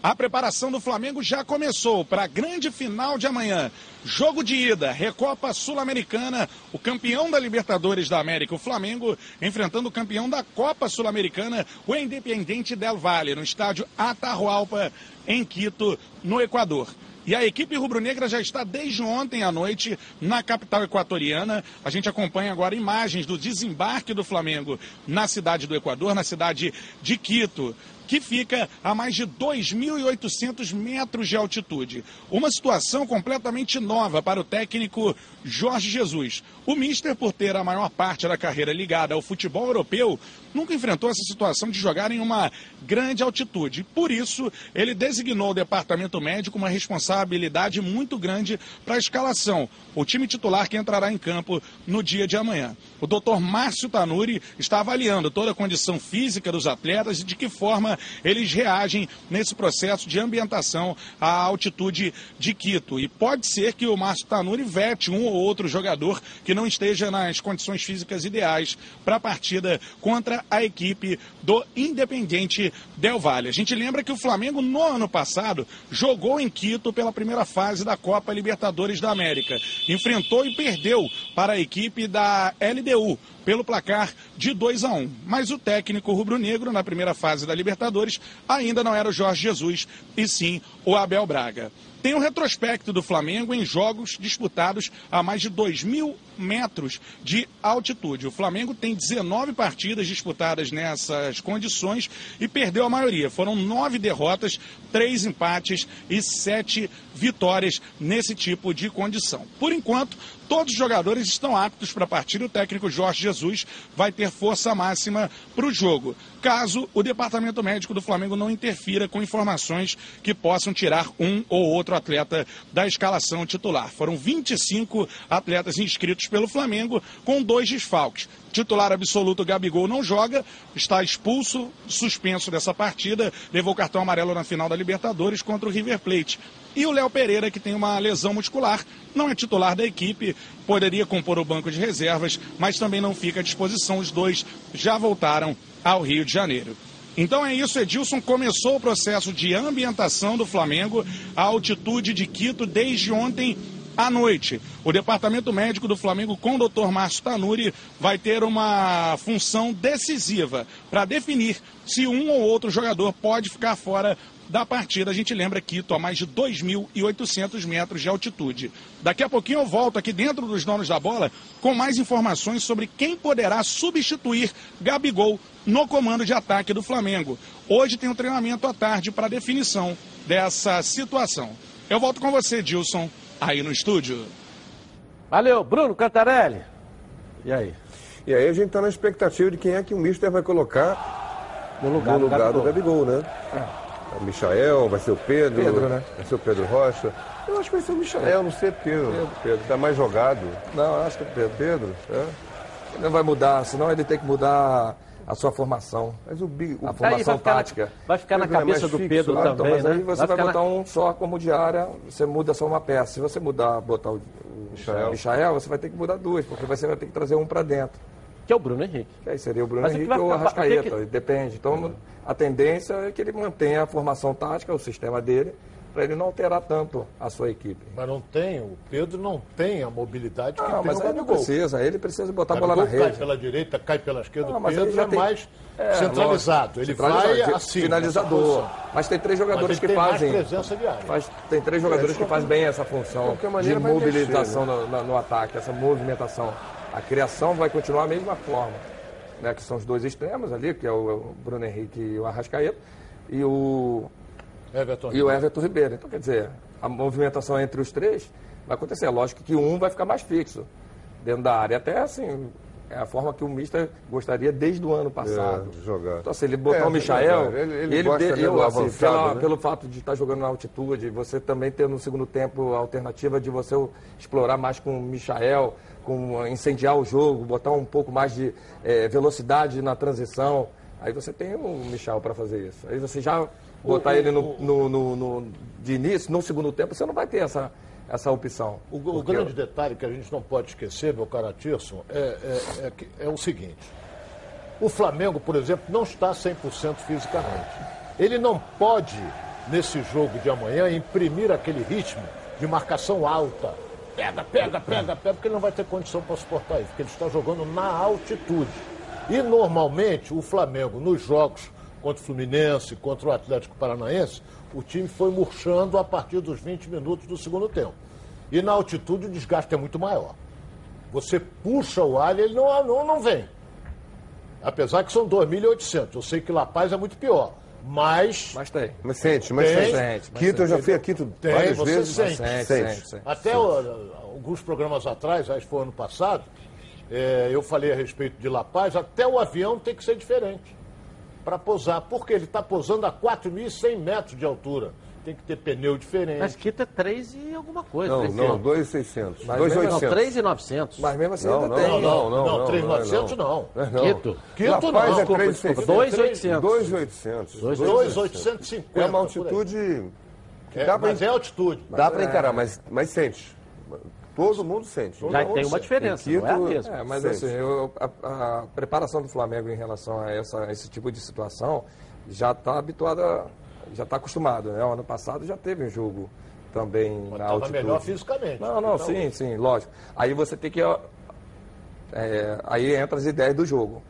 A preparação do Flamengo já começou para a grande final de amanhã. Jogo de ida, Recopa Sul-Americana, o campeão da Libertadores da América, o Flamengo, enfrentando o campeão da Copa Sul-Americana, o Independiente Del Valle, no estádio Atahualpa, em Quito, no Equador. E a equipe rubro-negra já está desde ontem à noite na capital equatoriana. A gente acompanha agora imagens do desembarque do Flamengo na cidade do Equador, na cidade de Quito que fica a mais de 2.800 metros de altitude. Uma situação completamente nova para o técnico Jorge Jesus. O Mister, por ter a maior parte da carreira ligada ao futebol europeu, nunca enfrentou essa situação de jogar em uma grande altitude. Por isso, ele designou o departamento médico uma responsabilidade muito grande para a escalação. O time titular que entrará em campo no dia de amanhã. O doutor Márcio Tanuri está avaliando toda a condição física dos atletas e de que forma eles reagem nesse processo de ambientação à altitude de Quito. E pode ser que o Márcio Tanuri vete um ou outro jogador que não esteja nas condições físicas ideais para a partida contra a equipe do Independiente Del Valle. A gente lembra que o Flamengo, no ano passado, jogou em Quito pela primeira fase da Copa Libertadores da América. Enfrentou e perdeu para a equipe da LDU pelo placar de 2 a 1. Mas o técnico rubro-negro na primeira fase da Libertadores ainda não era o Jorge Jesus, e sim o Abel Braga. Tem o retrospecto do Flamengo em jogos disputados a mais de 2 mil metros de altitude. O Flamengo tem 19 partidas disputadas nessas condições e perdeu a maioria. Foram nove derrotas, três empates e sete vitórias nesse tipo de condição. Por enquanto, todos os jogadores estão aptos para partir. O técnico Jorge Jesus vai ter força máxima para o jogo, caso o departamento médico do Flamengo não interfira com informações que possam tirar um ou outro atleta da escalação titular. Foram 25 atletas inscritos pelo Flamengo, com dois desfalques. Titular absoluto Gabigol não joga, está expulso, suspenso dessa partida, levou cartão amarelo na final da Libertadores contra o River Plate. E o Léo Pereira, que tem uma lesão muscular, não é titular da equipe, poderia compor o banco de reservas, mas também não fica à disposição. Os dois já voltaram ao Rio de Janeiro. Então é isso, Edilson começou o processo de ambientação do Flamengo à altitude de Quito desde ontem à noite. O departamento médico do Flamengo, com o Dr. Márcio Tanuri, vai ter uma função decisiva para definir se um ou outro jogador pode ficar fora da partida. A gente lembra Quito a mais de 2.800 metros de altitude. Daqui a pouquinho eu volto aqui dentro dos donos da bola com mais informações sobre quem poderá substituir Gabigol no comando de ataque do Flamengo. Hoje tem um treinamento à tarde para definição dessa situação. Eu volto com você, Dilson aí no estúdio. Valeu, Bruno Cantarelli. E aí? E aí a gente está na expectativa de quem é que o Mister vai colocar no lugar, no lugar do do Gabigol, né? É. O Michael, vai ser o Pedro. Pedro, né? Vai ser o Pedro Rocha. Eu acho que vai ser o Michael, não sei Pedro. Pedro, Pedro. Tá mais jogado. Não, eu acho que é Pedro. Pedro, é? Ele não vai mudar, senão ele tem que mudar a sua formação. Mas o, bi- o A formação vai ficar, tática. Na, vai ficar na é cabeça do fixo, Pedro? Ah, então, também, mas né? aí você vai, na- botar um só como diária, você muda só uma peça. Se você mudar, botar o, o Michael. Michael, você vai ter que mudar duas, porque você vai ter que trazer um para dentro. Que é o Bruno Henrique. Que aí seria o Bruno Mas Henrique vai ou o ficar- o que Arrascaeta, que- depende. Então, a tendência é que ele mantenha a formação tática, o sistema dele, para ele não alterar tanto a sua equipe. Mas não tem, o Pedro não tem a mobilidade que Não, tem mas o Gabigol. precisa, ele precisa botar a bola na Gabigol cai rede. pela direita, cai pela esquerda, Não, o mas Pedro já é tem- mais É, centralizado. Ele centralizado, vai assim. Finalizador. Mas tem três jogadores Mas que ele fazem. presença de área. Faz, tem três jogadores que fazem bem essa função de maneira vai mobilização mexer, no, na- no ataque, essa movimentação. A criação vai continuar a mesma forma. Né, que são os dois extremos ali, que é o, o Bruno Henrique e o Arrascaeta, e o, Everton e o Everton Ribeiro. Então, quer dizer, a movimentação entre os três vai acontecer. Lógico que um vai ficar mais fixo dentro da área. Até assim, é a forma que o Mister gostaria desde o ano passado. É, jogar. Então, se ele botar É, o Michael, ele- ele ele, gosta, de- né, eu, do assim, avançado, pela- né? pelo fato de estar jogando na altitude, você também ter no segundo tempo a alternativa de você explorar mais com o Michael, com incendiar o jogo, botar um pouco mais de eh, velocidade na transição. Aí você tem o Michel para fazer isso. Aí você já botar ele no, no- no- no- de início, no segundo tempo, você não vai ter essa, essa opção. O, o Porque- grande detalhe que a gente não pode esquecer, meu caro Tirson, é, é- é que- é o seguinte. O Flamengo, por exemplo, não está 100% fisicamente. Ele não pode, nesse jogo de amanhã, imprimir aquele ritmo de marcação alta. Pega, pega, pega, pega, porque ele não vai ter condição para suportar isso, porque ele está jogando na altitude. E normalmente o Flamengo, nos jogos contra o Fluminense, contra o Atlético Paranaense, o time foi murchando a partir dos 20 minutos do segundo tempo. E na altitude o desgaste é muito maior. Você puxa o ar e ele não, não, não vem. Apesar que são 2.800. Eu sei que La Paz é muito pior. Mas Mas tem. Mas sente, mas Tem. sente. Quito, eu já fui a Quito Tem, várias você vezes. sente. Sente, Sente. sente, sente. até alguns programas atrás, acho que foi ano passado, é, eu falei a respeito de La Paz, até o avião tem que ser diferente para pousar. Porque ele está pousando a 4.100 metros de altura. Tem que ter pneu diferente. Mas Quito é 3 e alguma coisa. Não, três não, e- 2,600. Mas 2,800. Não, 3,900. Mas mesmo assim Não, ainda não, tem. não, não, não, não, 3.900 não. É, não. Quito. Quito não. Paz é Desculpa, 3,600. 2,800. 2,800. 2.850. É uma altitude que É, dá para mas é altitude. dá pra encarar, mas, mas sente. Todo mundo sente. Já tem uma diferença, não é a mesma. É, mas Sente. assim, eu- a, a preparação do Flamengo em relação a essa, esse tipo de situação já está habituada, já está acostumado. Né? O ano passado já teve um jogo também Mas na altitude. melhor fisicamente. Não, não, Então, sim, sim, lógico. Aí você tem que. ó, é, aí entra as ideias do jogo.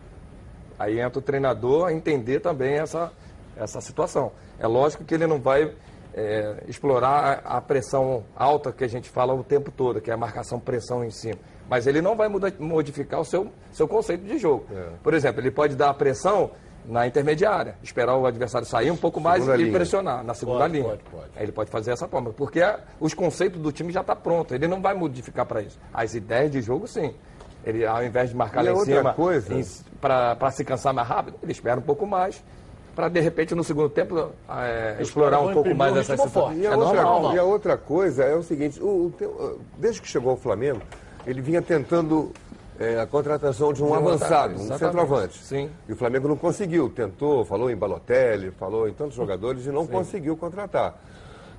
Aí entra o treinador a entender também essa, essa situação. É lógico que ele não vai é, explorar a pressão alta que a gente fala o tempo todo, que é a marcação pressão em cima. Mas ele não vai muda- modificar o seu, seu conceito de jogo. É. Por exemplo, ele pode dar a pressão na intermediária, esperar o adversário sair um pouco mais Segunda e linha. pressionar na segunda Pode, linha. pode, pode. Aí Ele pode fazer essa forma, porque a- os conceitos do time já estão prontos. Ele não vai modificar para isso. As ideias de jogo, sim. Ele, ao invés de marcar E lá em outra cima coisa- para se cansar mais rápido, ele espera um pouco mais para, de repente, no segundo tempo, é, explorar um pouco mais essa situação. E a, É e a outra coisa é o seguinte, o, o desde que chegou ao Flamengo, ele vinha tentando é, a contratação de um avançado, um centroavante. Sim. E o Flamengo não conseguiu, tentou, falou em Balotelli, falou em tantos jogadores e não conseguiu contratar.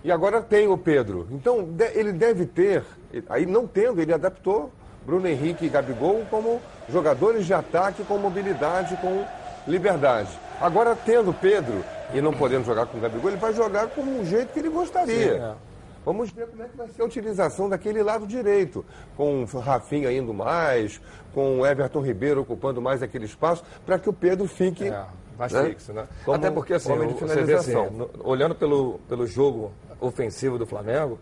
E agora tem o Pedro. Então de- ele deve ter, aí não tendo, ele adaptou Bruno Henrique e Gabigol como jogadores de ataque com mobilidade, com liberdade. Agora tendo Pedro e não podendo jogar com o Gabigol, ele vai jogar como um jeito que ele gostaria. Sim, é. Vamos ver como é que vai ser a utilização daquele lado direito, com o Rafinha indo mais, com o Everton Ribeiro ocupando mais aquele espaço, para que o Pedro fique É, mais né, fixo, né? como Até porque, assim, de você vê assim, no- olhando pelo, pelo jogo ofensivo do Flamengo,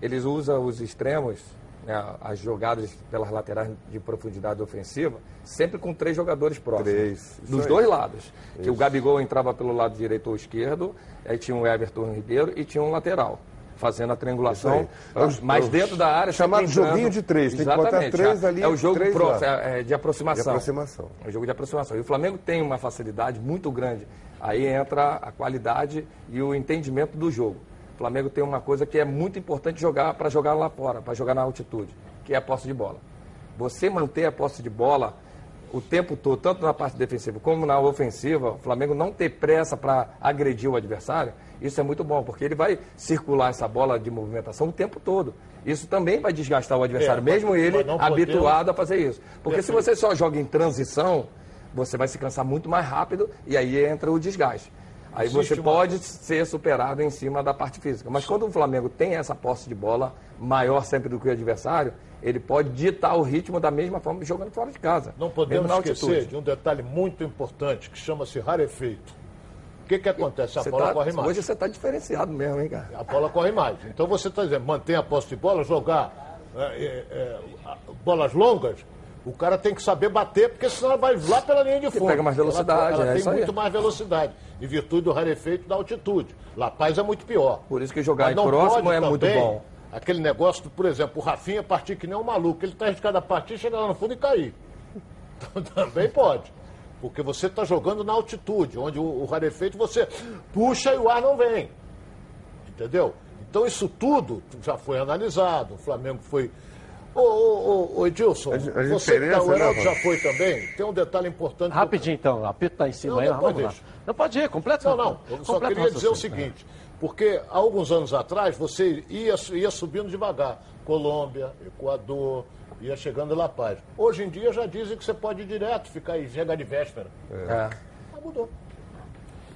eles usam os extremos, né, as jogadas pelas laterais de profundidade ofensiva, sempre com três jogadores próximos. Três, isso dos dois lados. Que o Gabigol entrava pelo lado direito ou esquerdo, aí tinha o Everton Ribeiro e tinha um lateral. Fazendo a triangulação, Isso. É os- mas é os dentro da área. chamado joguinho de três, tem que botar Exatamente, três é- ali, É o jogo pro- é- é de aproximação. De aproximação. É um jogo de aproximação. E o Flamengo tem uma facilidade muito grande. Aí entra a qualidade e o entendimento do jogo. O Flamengo tem uma coisa que é muito importante jogar para jogar lá fora, para jogar na altitude, que é a posse de bola. Você manter a posse de bola o tempo todo, tanto na parte defensiva como na ofensiva, o Flamengo não ter pressa para agredir o adversário, isso é muito bom, porque ele vai circular essa bola de movimentação o tempo todo. Isso também vai desgastar o adversário, É, mas- mesmo ele mas habituado a fazer isso. Porque se Perfeito. você só joga em transição, você vai se cansar muito mais rápido e aí entra o desgaste. Aí Existe você uma- pode ser superado em cima da parte física. Mas quando o Flamengo tem essa posse de bola maior sempre do que o adversário, ele pode ditar o ritmo da mesma forma jogando fora de casa. Não podemos esquecer altitude. de um detalhe muito importante que chama-se rarefeito. O que, que acontece? A Você bola tá- corre mais. hoje você está diferenciado mesmo, hein, cara? A bola corre mais. Então você está dizendo, mantém a posse de bola, jogar é, é, é, bolas longas, o cara tem que saber bater, porque senão ela vai lá pela linha de fundo. pega mais velocidade, Ela, ela é tem muito mais velocidade, em virtude do rarefeito da altitude. La Paz é muito pior. Por isso que jogar em próximo pode é muito também bom. Aquele negócio, por exemplo, o Rafinha partir que nem um maluco. Ele está arriscado a partir, chegar lá no fundo e cair. Então também pode. Porque você está jogando na altitude, onde o, o rarefeito você puxa e o ar não vem. Entendeu? Então isso tudo já foi analisado. O Flamengo foi. Ô, ô, ô, ô Edilson, A- a você que tá, o Heraldo né, já foi também. Tem um detalhe importante. Rapidinho então, o apito tá em cima Não, aí, vamos lá. deixa. Não pode ir, completa. Não, não. Eu só queria dizer o raciocínio. seguinte: porque há alguns anos atrás você ia, ia subindo devagar. Colômbia, Equador, ia chegando em La Paz. Hoje em dia já dizem que você pode ir direto, ficar aí, chegar de véspera. É. Mas mudou.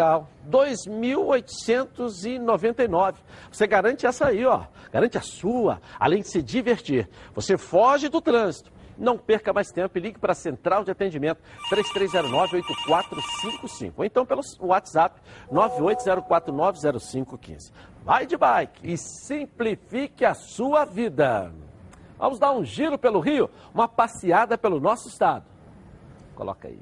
Legal. 2.899. Você garante essa aí, ó. Garante a sua, além de se divertir. Você foge do trânsito. Não perca mais tempo e ligue para a Central de Atendimento 3309-8455. Ou então pelo WhatsApp 980490515. Vai de bike e simplifique a sua vida. Vamos dar um giro pelo Rio, uma passeada pelo nosso estado. Coloca aí.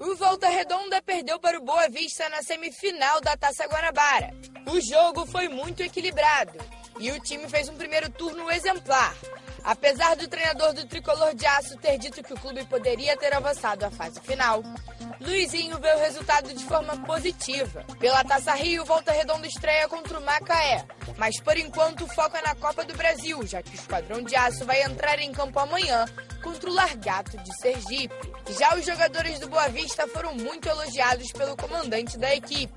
O Volta Redonda perdeu para o Boa Vista na semifinal da Taça Guanabara. O jogo foi muito equilibrado e o time fez um primeiro turno exemplar. Apesar do treinador do tricolor de aço ter dito que o clube poderia ter avançado à fase final, Luizinho vê o resultado de forma positiva. Pela Taça Rio, Volta Redonda estreia contra o Macaé, mas por enquanto o foco é na Copa do Brasil, já que o Esquadrão de Aço vai entrar em campo amanhã contra o Largato de Sergipe. Já os jogadores do Boa Vista foram muito elogiados pelo comandante da equipe.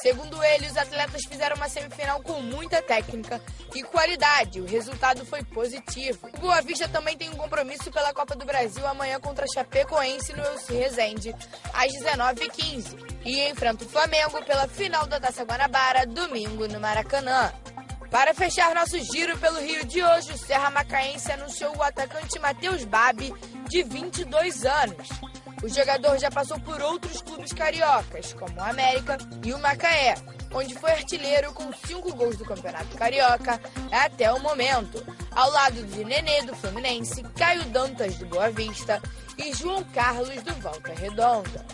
Segundo ele, os atletas fizeram uma semifinal com muita técnica e qualidade. O resultado foi positivo. O Boa Vista também tem um compromisso pela Copa do Brasil amanhã contra a Chapecoense no Elci Resende, às 19h15. E enfrenta o Flamengo pela final da Taça Guanabara, domingo no Maracanã. Para fechar nosso giro pelo Rio de hoje, o Serra Macaense anunciou o atacante Matheus Babi, de 22 anos. O jogador já passou por outros clubes cariocas, como o América e o Macaé, onde foi artilheiro com cinco gols do Campeonato Carioca até o momento, ao lado de Nenê do Fluminense, Caio Dantas do Boa Vista e João Carlos do Volta Redonda.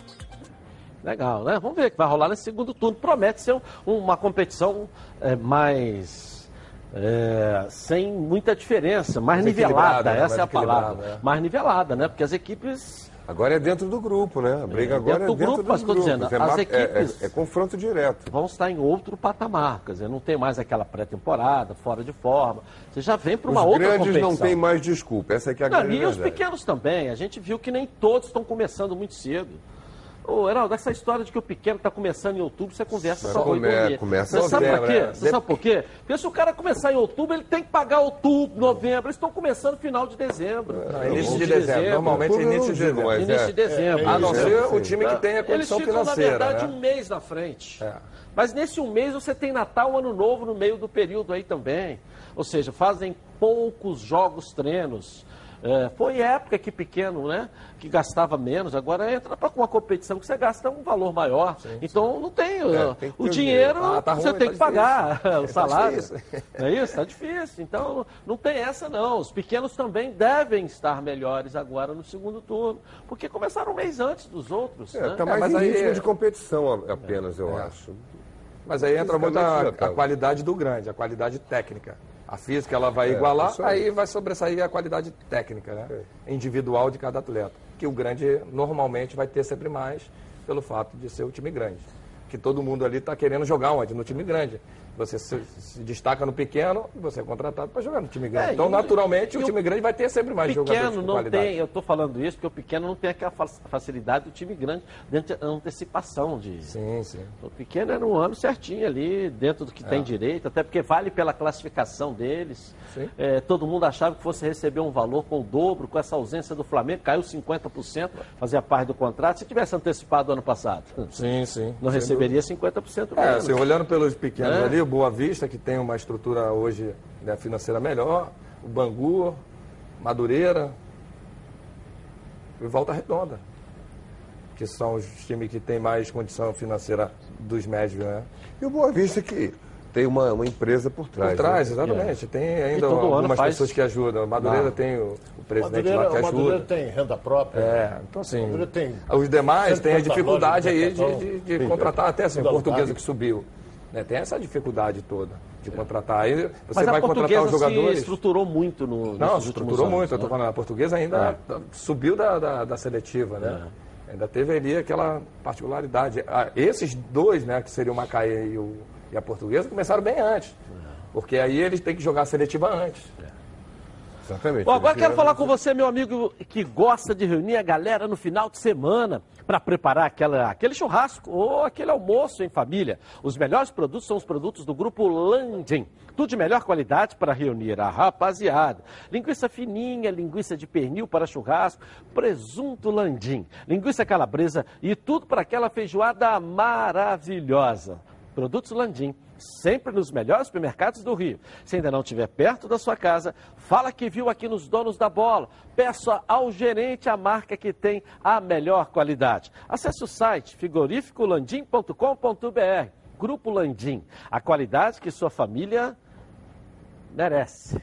Legal, né? Vamos ver o que vai rolar nesse segundo turno. Promete ser um- uma competição é, mais. É, sem muita diferença, mais, Mais nivelada, né? essa Mais é a palavra. equilibrada, é. Mais nivelada, né? Porque as equipes. Agora é dentro do grupo, né? A briga agora dentro é do dentro grupo, dos mas estou dizendo, é, as ma- é- equipes- é- é confronto direto. vão estar em outro patamar. Quer dizer, não tem mais aquela pré-temporada, fora de forma. Você já vem para uma Os outra grandes competição. não têm mais desculpa. Essa é que é a Não, grande e os pequenos também. A gente viu que nem todos estão começando muito cedo. Ô, Heraldo, essa história de que o pequeno está começando em outubro, você conversa só com começa Você sabe por quê? né? Você sabe por quê? Porque se o cara começar em outubro, ele tem que pagar outubro, novembro. Eles estão começando final de dezembro. Não, início de dezembro. Normalmente é início de dezembro. mas Início é- de dezembro. A não É, ser o time que tenha Eles condição ficam, na financeira. verdade, né? um mês na frente. É. Mas nesse um mês você tem Natal, Ano Novo no meio do período aí também. Ou seja, fazem poucos jogos treinos. É, foi época que pequeno, né? Que gastava menos, agora entra para uma competição que você gasta um valor maior. então não tem. É, tem o dinheiro dinheiro. Ah, tá você ruim, tem tá que pagar o Tá salário. difícil. Não é isso? Está difícil. Então não tem essa não. Os pequenos também devem estar melhores agora no segundo turno, porque começaram um mês antes dos outros. É, né? tá mais mas em aí- ritmo de competição apenas, eu É. acho. Mas aí entra muito a, tá. a qualidade do grande, a qualidade técnica. A física ela vai É, igualar, aí. aí vai sobressair a qualidade técnica, né? Individual de cada atleta. Que o grande normalmente vai ter sempre mais pelo fato de ser o time grande. Que todo mundo ali está querendo jogar onde? No time grande. Você se, se destaca no pequeno e você é contratado para jogar no time grande. É, então, e- naturalmente, e o o time grande vai ter sempre mais jogadores pequeno com não qualidade. tem, eu estou falando isso porque o pequeno não tem aquela fa- facilidade do time grande dentro de antecipação de. Sim, sim. O pequeno era um ano certinho ali, dentro do que tem direito, até porque vale pela classificação deles. Sim. É, todo mundo achava que fosse receber um valor com o dobro, com essa ausência do Flamengo, caiu 50%, fazia parte do contrato. Se tivesse antecipado ano passado, Sim, sim. não receberia 50% É, menos. assim, olhando pelos pequenos É. ali, o Boa Vista, que tem uma estrutura hoje né, financeira melhor, o Bangu, Madureira e Volta Redonda, que são os times que têm mais condição financeira dos médios, né? E o Boa Vista que tem uma, uma empresa por trás. Por trás, né? exatamente. Tem ainda algumas faz- pessoas que ajudam. Madureira Ah. tem o, o presidente Madureira, lá que o Madureira ajuda. tem renda própria. É, então assim, os demais têm a 150 dificuldade aí de de, de- contratar até assim, o portuguesa alugado. que subiu. Né, Tem essa dificuldade toda de contratar. Aí você Mas vai a contratar os jogadores. se estruturou muito no, Não, estruturou anos, muito. Eu tô né? falando, a portuguesa ainda subiu da, da, da seletiva, né? Ainda teve ali aquela particularidade. Ah, esses dois, né, que seriam o Macaé e, o, e a portuguesa, começaram bem antes. Porque aí eles têm que jogar a seletiva antes. Exatamente. Bom, agora quero falar com você, meu amigo, que gosta de reunir a galera no final de semana para preparar aquela, aquele churrasco ou aquele almoço em família. Os melhores produtos são os produtos do grupo Landim. Tudo de melhor qualidade para reunir a rapaziada. Linguiça fininha, linguiça de pernil para churrasco, presunto Landim, linguiça calabresa e tudo para aquela feijoada maravilhosa. Produtos Landim, sempre nos melhores supermercados do Rio. Se ainda não estiver perto da sua casa, fala que viu aqui nos Donos da Bola. Peça ao gerente a marca que tem a melhor qualidade. Acesse o site frigorificolandim.com.br. Grupo Landim, a qualidade que sua família merece.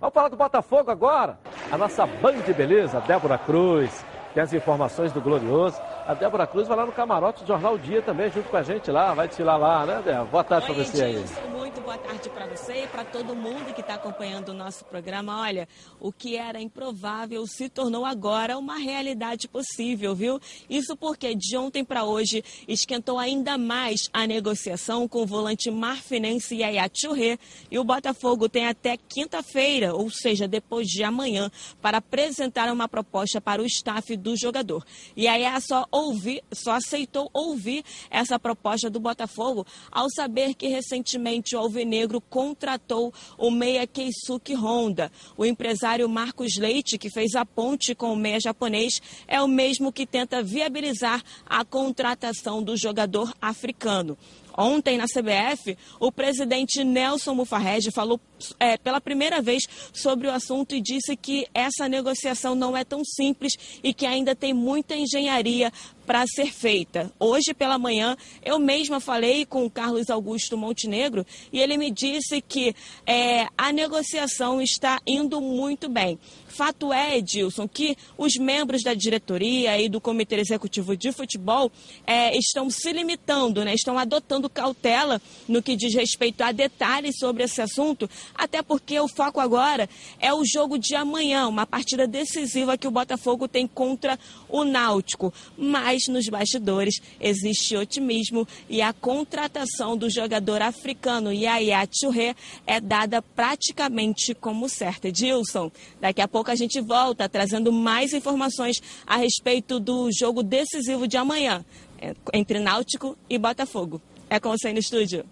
Vamos falar do Botafogo agora? A nossa Band de Beleza, Débora Cruz, tem as informações do Glorioso. A Débora Cruz vai lá no camarote do Jornal Dia também, junto com a gente lá, vai desfilar lá, né, Débora? Boa tarde para você aí. Muito boa tarde para você e para todo mundo que está acompanhando o nosso programa. Olha, o que era improvável se tornou agora uma realidade possível, viu? Isso porque de ontem para hoje esquentou ainda mais a negociação com o volante marfinense Yaya Touré e o Botafogo tem até quinta-feira, ou seja, depois de amanhã, para apresentar uma proposta para o staff do jogador. E Yaya só, ouvi, só aceitou ouvir essa proposta do Botafogo ao saber que recentemente o Alvinegro contratou o meia Keisuke Honda. O empresário Marcos Leite, que fez a ponte com o meia japonês, é o mesmo que tenta viabilizar a contratação do jogador africano. Ontem, na CBF, o presidente Nelson Mufarrege falou é, pela primeira vez sobre o assunto e disse que essa negociação não é tão simples e que ainda tem muita engenharia para ser feita. Hoje pela manhã, eu mesma falei com o Carlos Augusto Montenegro e ele me disse que é, a negociação está indo muito bem. Fato é, Edilson, que os membros da diretoria e do Comitê Executivo de Futebol é, estão se limitando, né, estão adotando cautela no que diz respeito a detalhes sobre esse assunto, até porque o foco agora é o jogo de amanhã, uma partida decisiva que o Botafogo tem contra o Náutico. Mas nos bastidores existe otimismo e a contratação do jogador africano Yaya Touré é dada praticamente como certa. Edilson, daqui a pouco a gente volta trazendo mais informações a respeito do jogo decisivo de amanhã é, entre Náutico e Botafogo. É com você no estúdio.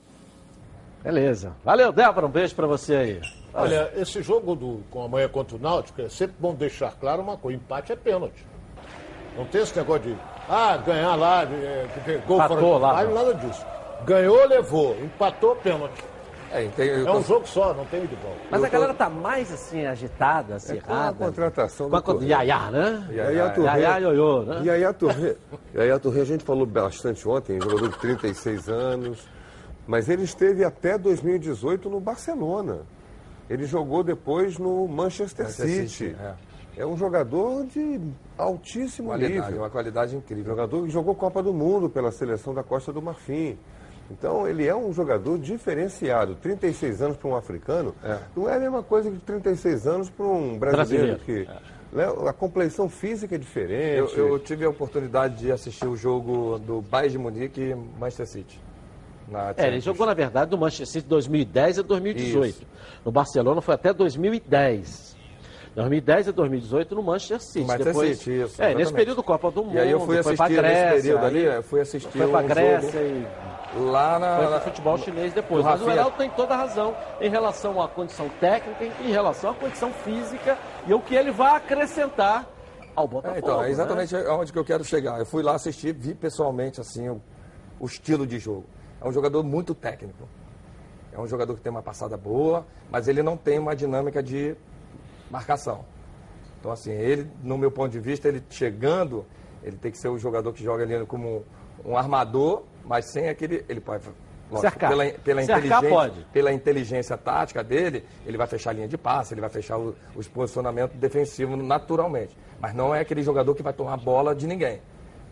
Beleza. Valeu, Débora. Um beijo para você aí. Olha, esse jogo do, com amanhã contra o Náutico é sempre bom deixar claro uma coisa: empate é pênalti. Não tem esse negócio de, ah, ganhar lá, é, gol Empatou fora de lá, lá, nada disso. Ganhou, levou. Empatou, pênalti. É, tem, É um jogo só, não tem de volta. Mas a galera tá mais assim, agitada, acirrada. com a contratação Com a do. Yaya, né? Yaya Touré. Yaya ioiô, né? Yaya Touré, Yaya Touré, a gente falou bastante ontem, jogador de 36 anos, mas ele esteve até 2018 no Barcelona. Ele jogou depois no Manchester, Manchester City. City, é. um jogador de altíssimo Qualidade, nível. uma qualidade incrível. Jogador que jogou Copa do Mundo pela seleção da Costa do Marfim. Então, ele é um jogador diferenciado. 36 anos para um africano não é a mesma coisa que 36 anos para um brasileiro. Brasileiro. Que, né, a complexão física é diferente. Eu, eu tive a oportunidade de assistir o jogo do Bayern de Munique e Manchester City. Na É, ele jogou, na verdade, do Manchester City de 2010 a 2018. Isso. No Barcelona foi até 2010. 2010 a 2018 no Manchester City. Manchester depois, City, isso, É, nesse período Copa do Mundo. E aí eu fui assistir Grécia, nesse período ali, eu fui assistir Foi pra um Grécia jogo e lá na... foi pro futebol chinês depois. Mas o. Heraldo tem toda a razão em relação à condição técnica, em relação à condição física e o que ele vai acrescentar ao Botafogo. É, então, é né? exatamente aonde que eu quero chegar. Eu fui lá assistir, vi pessoalmente assim o, o estilo de jogo. É um jogador muito técnico. É um jogador que tem uma passada boa, mas ele não tem uma dinâmica de marcação. Então, assim, ele, no meu ponto de vista, ele chegando, ele tem que ser o jogador que joga ali como um armador, mas sem aquele. Ele pode. lógico. Pela, pela, inteligência, pode. pela inteligência tática dele, ele vai fechar a linha de passe, ele vai fechar o- os posicionamentos defensivos naturalmente. Mas não é aquele jogador que vai tomar a bola de ninguém.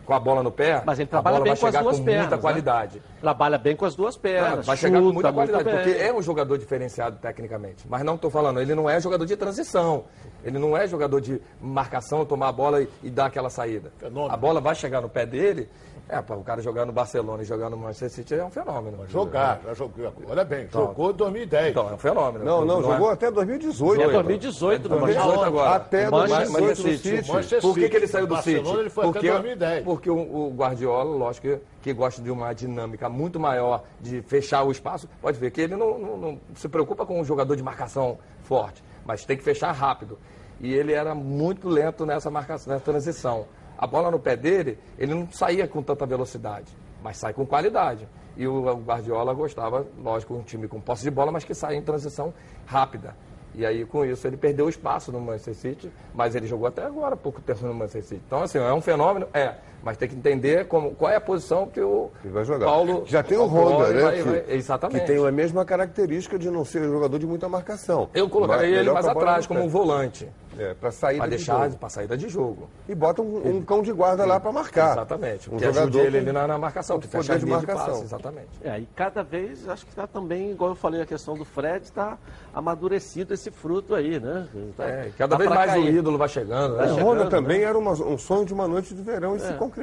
Com a bola no pé, Mas ele a trabalha bola bem vai com as chegar duas com pernas. muita né? qualidade. Trabalha bem com as duas pernas. Não, vai chegar com chuta muita qualidade, porque é um jogador diferenciado tecnicamente. Mas não estou falando, ele não é jogador de transição. Ele não é jogador de marcação, tomar a bola e, e dar aquela saída. Fenômeno. A bola vai chegar no pé dele. É, o cara jogar no Barcelona e jogar no Manchester City é um fenômeno. Jogar, já jogou. Olha bem, Então. jogou em 2010. Então, é um fenômeno. Não, não, é- jogou até 2018. É 2018 no 2018 Manchester. agora. Até Manchester 2018 no City. City. Manchester Por que, que ele saiu do Barcelona, City? ele foi porque, até 2010. porque o, o Guardiola, lógico, que, que gosta de uma dinâmica muito maior de fechar o espaço, pode ver que ele não, não- não se preocupa com um jogador de marcação forte, mas tem que fechar rápido. E ele era muito lento nessa marcação, nessa transição. A bola no pé dele, ele não saía com tanta velocidade, mas sai com qualidade. E o Guardiola gostava, lógico, um time com posse de bola, mas que saia em transição rápida. E aí, com isso, ele perdeu espaço no Manchester City, mas ele jogou até agora pouco tempo no Manchester City. Então, assim, é um fenômeno? É. Mas tem que entender como, qual é a posição que o vai jogar. Paulo... Já tem o Honda, né? vai- que, vai- exatamente. que tem a mesma característica de não ser jogador de muita marcação. Eu colocaria ele mais atrás, como um volante. É, para saída Pra de jogo. para saída de jogo. E bota um, um cão de guarda lá para marcar. Exatamente. Um que ajude jogador ele com- ali na, na marcação, que fecha a de marcação. passe, exatamente. É, e cada vez, acho que está também, igual eu falei, a questão do Fred, está amadurecido esse fruto aí, né? Tá- É, cada tá vez mais o cair. ídolo vai chegando, né? A Honda chegando, também né? era uma- um sonho de uma noite de verão e se concretizou.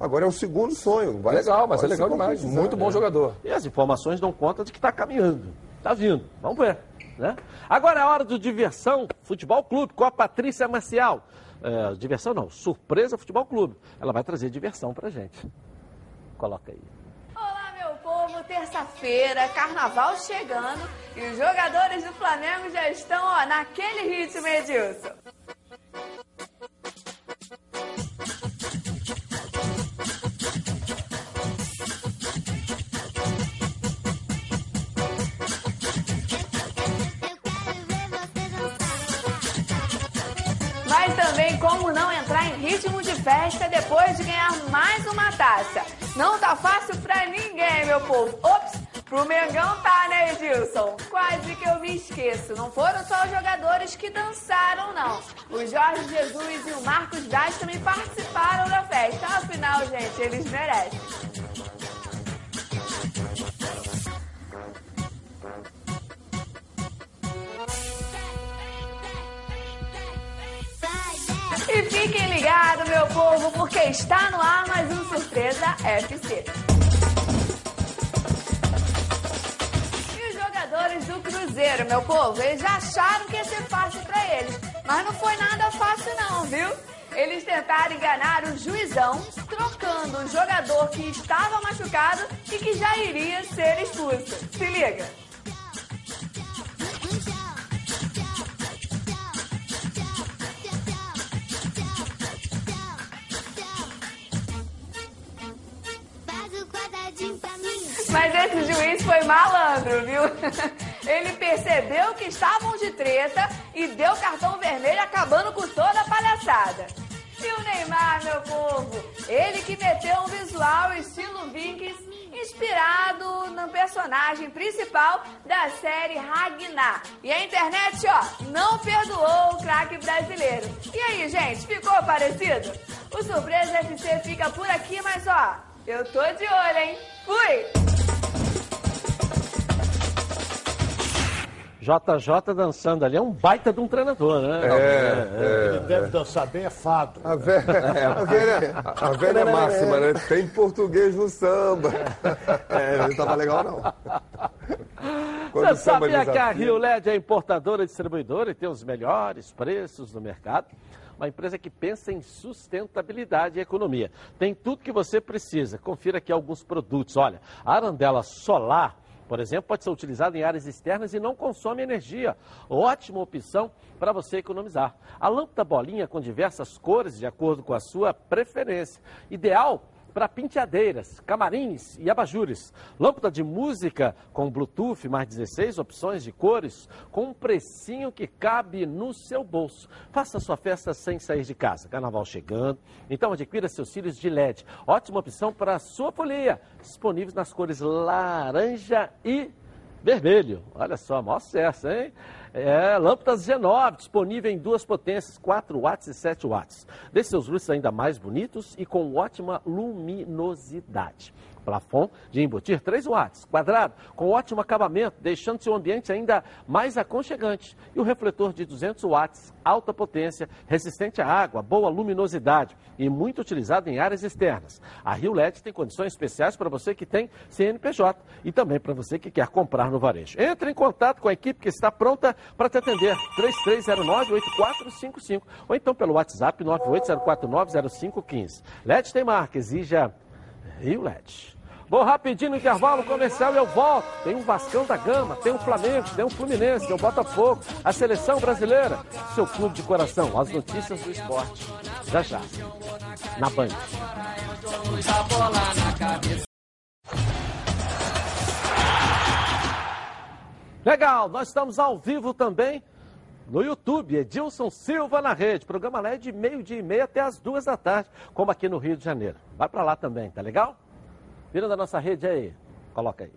Agora é o segundo sonho. Vai- Legal, mas é legal demais. Muito bom jogador. E as informações dão conta de que está caminhando. Está vindo. Vamos ver. Né? Agora é hora do Diversão Futebol Clube com a Patrícia Marcial. É, diversão não, Surpresa Futebol Clube. Ela vai trazer diversão pra gente. Coloca aí. Olá, meu povo! Terça-feira, carnaval chegando e os jogadores do Flamengo já estão ó, naquele ritmo, Edilson. Também como não entrar em ritmo de festa depois de ganhar mais uma taça. Não tá fácil pra ninguém, meu povo. Ops, pro Mengão tá, né, Edilson? Quase que eu me esqueço. Não foram só os jogadores que dançaram, não. O Jorge Jesus e o Marcos Braz também participaram da festa. Afinal, gente, eles merecem. Fiquem ligados, meu povo, porque está no ar mais um Surpresa FC. E os jogadores do Cruzeiro, meu povo, eles já acharam que ia ser fácil pra eles. Mas não foi nada fácil não, viu? Eles tentaram enganar o juizão, trocando o jogador que estava machucado e que já iria ser expulso. Se liga. Foi malandro, viu? Ele percebeu que estavam de treta e deu cartão vermelho acabando com toda a palhaçada. E o Neymar, meu povo, ele que meteu um visual estilo Vikings inspirado no personagem principal da série Ragnar. E a internet, ó, não perdoou o craque brasileiro. E aí, gente, ficou parecido? O Surpresa FC fica por aqui, mas ó, eu tô de olho, hein? Fui! JJ dançando ali é um baita de um treinador, né? Ele deve dançar bem, é fado. A velha, a velha, a velha máxima, né? Tem português no samba. É, não tava legal, não. Quando Você sabia que a Rio LED é importadora e distribuidora e tem os melhores preços no mercado? Uma empresa que pensa em sustentabilidade e economia. Tem tudo que você precisa. Confira aqui alguns produtos. Olha, a arandela solar, por exemplo, pode ser utilizada em áreas externas e não consome energia. Ótima opção para você economizar. A lâmpada bolinha com diversas cores de acordo com a sua preferência. Ideal para penteadeiras, camarins e abajures. Lâmpada de música com Bluetooth, mais 16 opções de cores, com um precinho que cabe no seu bolso. Faça sua festa sem sair de casa. Carnaval chegando, então adquira seus cílios de LED. Ótima opção para a sua folia. Disponíveis nas cores laranja e vermelho. Olha só, maior sucesso, hein? É, lâmpadas G9, disponível em duas potências, 4 watts e 7 watts. Deixe seus luzes ainda mais bonitos e com ótima luminosidade. Plafond de embutir 3 watts, quadrado, com ótimo acabamento, deixando seu ambiente ainda mais aconchegante. E o refletor de 200 watts, alta potência, resistente à água, boa luminosidade e muito utilizado em áreas externas. A Rio LED tem condições especiais para você que tem CNPJ e também para você que quer comprar no varejo. Entre em contato com a equipe que está pronta para te atender. 3309-8455 ou então pelo WhatsApp 980490515. LED tem marca, exija Rio LED. Vou rapidinho no intervalo comercial e eu volto. Tem um Vascão da Gama, tem um Flamengo, tem um Fluminense, tem um Botafogo, a seleção brasileira, seu clube de coração, as notícias do esporte. Já já. Na Band. Legal, nós estamos ao vivo também no YouTube, Edilson Silva na rede. Programa lá é de meio-dia e meia até as duas da tarde, como aqui no Rio de Janeiro. Vai para lá também, tá legal? Vira da nossa rede aí. Coloca aí.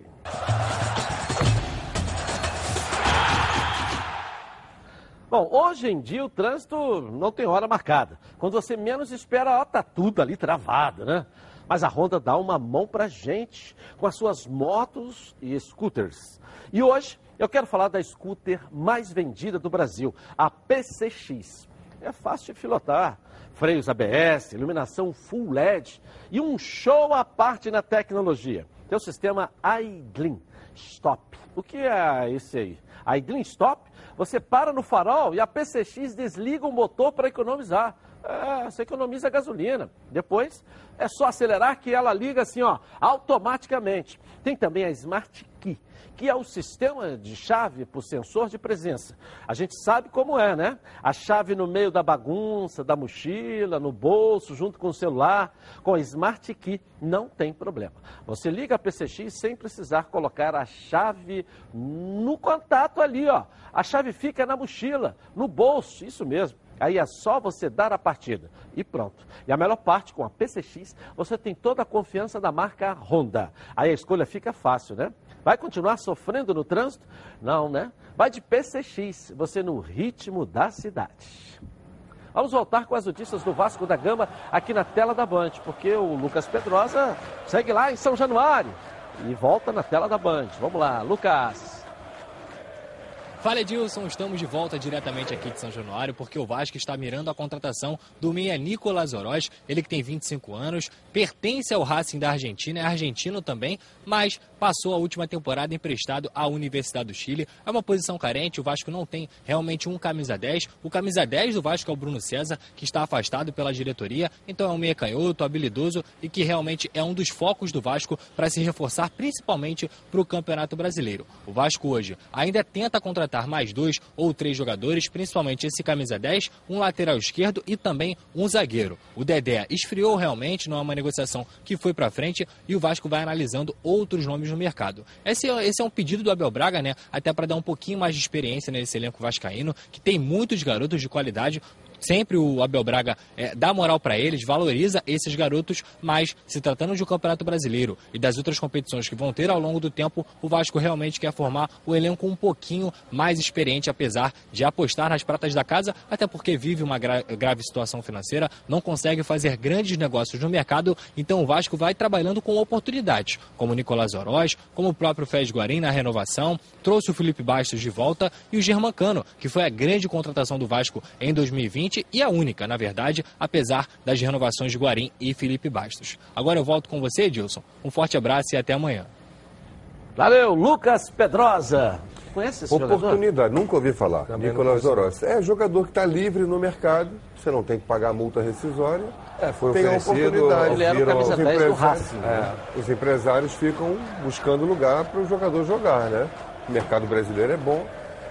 Bom, hoje em dia o trânsito não tem hora marcada. Quando você menos espera, ó, tá tudo ali travado, né? Mas a Honda dá uma mão pra gente com as suas motos e scooters. E hoje eu quero falar da scooter mais vendida do Brasil, a PCX. É fácil de pilotar. Freios ABS, iluminação full LED e um show à parte na tecnologia. Tem o sistema iGleam Stop. O que é esse aí? iGleam Stop, você para no farol e a PCX desliga o motor para economizar. É, você economiza gasolina. Depois é só acelerar que ela liga assim, ó, automaticamente. Tem também a Smart Key, que é o sistema de chave por sensor de presença. A gente sabe como é, né? A chave no meio da bagunça, da mochila, no bolso, junto com o celular. Com a Smart Key não tem problema. Você liga a PCX sem precisar colocar a chave no contato ali, ó. A chave fica na mochila, no bolso, isso mesmo. Aí é só você dar a partida e pronto. E a melhor parte, com a PCX, você tem toda a confiança da marca Honda. Aí a escolha fica fácil, né? Vai continuar sofrendo no trânsito? Não, né? Vai de PCX, você no ritmo da cidade. Vamos voltar com as notícias do Vasco da Gama aqui na tela da Band, porque o Lucas Pedrosa segue lá em São Januário e volta na tela da Band. Vamos lá, Lucas. Fala Edilson, estamos de volta diretamente aqui de São Januário porque o Vasco está mirando a contratação do meia Nicolas Oroz, ele que tem 25 anos, pertence ao Racing da Argentina, é argentino também, mas passou a última temporada emprestado à Universidade do Chile. É uma posição carente, o Vasco não tem realmente um camisa 10. O camisa 10 do Vasco é o Bruno César, que está afastado pela diretoria, então é um meia canhoto, habilidoso e que realmente é um dos focos do Vasco para se reforçar principalmente para o Campeonato Brasileiro. O Vasco hoje ainda tenta contratar contratar mais dois ou três jogadores, principalmente esse camisa 10, um lateral esquerdo e também um zagueiro. O Dedé esfriou realmente, não é uma negociação que foi para frente e o Vasco vai analisando outros nomes no mercado. Esse, esse é um pedido do Abel Braga, né? Até para dar um pouquinho mais de experiência nesse elenco vascaíno, que tem muitos garotos de qualidade, Sempre o Abel Braga é, dá moral para eles, valoriza esses garotos, mas se tratando de um Campeonato Brasileiro e das outras competições que vão ter ao longo do tempo, o Vasco realmente quer formar o elenco um pouquinho mais experiente, apesar de apostar nas pratas da casa, até porque vive uma gra grave situação financeira, não consegue fazer grandes negócios no mercado, então o Vasco vai trabalhando com oportunidades, como o Nicolás Oroz, como o próprio Fez Guarim na renovação, trouxe o Felipe Bastos de volta e o Germancano, que foi a grande contratação do Vasco em 2020 e a única, na verdade, apesar das renovações de Guarim e Felipe Bastos. Agora eu volto com você, Edilson. Um forte abraço e até amanhã. Valeu, Lucas Pedrosa. Conhece esse Oportunidade, jogador? nunca ouvi falar. Também Nicolas Oroz. É jogador que está livre no mercado, você não tem que pagar multa rescisória. É, foi tem a oferecido, oportunidade. Ele era o Viram camisa os 10 do empresários- Racing, né? É, os empresários ficam buscando lugar para o jogador jogar, né? O mercado brasileiro é bom.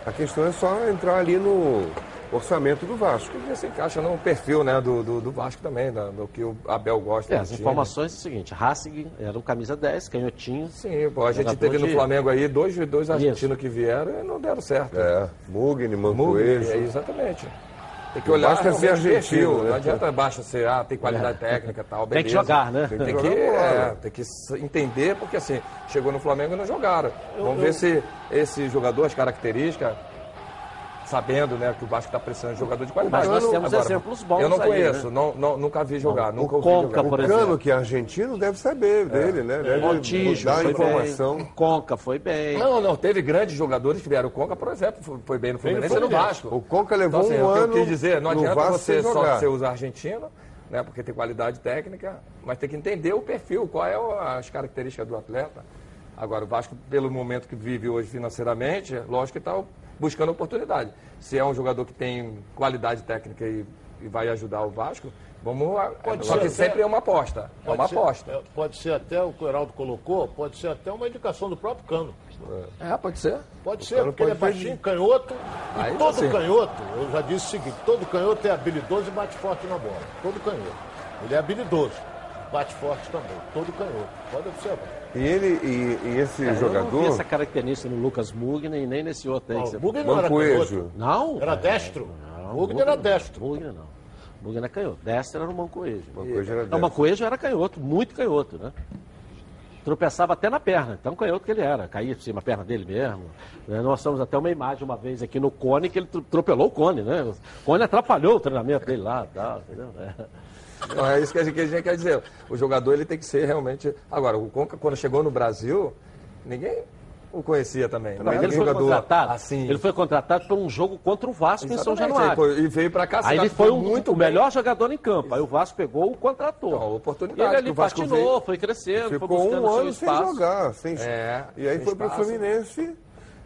A questão é só entrar ali no orçamento do Vasco. E se encaixa no perfil né, do, do, do Vasco também, da- do que o Abel gosta. É, as time. informações é o seguinte, Racing era um camisa 10, canhotinho. Sim, pô, a gente teve no de- Flamengo aí dois, dois argentinos que vieram e não deram certo. É, Mugni, Mancoejo. é, exatamente. Tem que olhar basta ser realmente o argentino, perfil. né? Não adianta baixa ser, ah, tem qualidade técnica e tal, Tem que beleza. jogar, né? Tem Tem que que, jogar bola. é, tem que entender, porque assim, chegou no Flamengo e não jogaram. Vamos ver se esse jogador, as características, sabendo né, que o Vasco está precisando de jogador de qualidade. Mas nós temos Agora, exemplos bons Eu não aí, conheço, né? não, não- nunca vi jogar, Não, nunca o ouvi Conca, jogar. por O exemplo. Cano, que é argentino, deve saber dele, né? Deve Montijo dar informação. bem. Conca foi bem. Não, não, teve grandes jogadores que vieram. O Conca, por exemplo, foi- bem no Fluminense e no. Vasco. O Conca levou Então, assim, um o que ano eu quis dizer, não adianta Vasco você só você usar argentino, né, porque tem qualidade técnica, mas tem que entender o perfil, qual é o- as características do atleta. Agora, o Vasco, pelo momento que vive hoje financeiramente, lógico que está buscando oportunidade. Se é um jogador que tem qualidade técnica e, e vai ajudar o Vasco, vamos. Pode só que até- sempre é uma aposta. É Pode uma ser- aposta. é, Pode ser até o que o Heraldo colocou, pode ser até uma indicação do próprio Cano. É, pode ser. Pode ser, porque ele é pode baixinho, canhoto. Aí todo sim. canhoto, eu já disse o seguinte, todo canhoto é habilidoso e bate forte na bola. Todo canhoto. Ele é habilidoso, bate forte também. Todo canhoto. Pode observar. E ele e, e esse É, Eu não vi jogador. essa característica no Lucas Mugni e nem nesse outro aí. Não, o Mugni não era canhoto. Não? Era destro. não, Mugni era destro. Mugni não. Mugni era canhoto. Destro era o Mancoejo. Mancoejo era Não, destro. Mancoejo era canhoto, muito canhoto, né? tropeçava até na perna, tão canhoto que ele era, caía por cima da perna dele mesmo. né? Nós temos até uma imagem uma vez aqui no Cone que ele tro- atropelou o Cone, né? O Cone atrapalhou o treinamento dele lá, tal, entendeu? É. É isso que a gente, quer dizer. O jogador ele tem que ser realmente. Agora, o Conca, quando chegou no Brasil, ninguém o conhecia também. Mas ele foi contratado, assim. ele foi contratado por um jogo contra o Vasco em São Exatamente, Januário. foi- e veio pra cá, Aí ele foi um, muito o melhor jogador em campo. Aí o Vasco pegou o contratou. Então, oportunidade E ele ali o patinou, veio. foi crescendo, foi Ficou buscando um seu ano sem espaço. jogar. Sem... É, e aí sem foi pro espaço. Fluminense.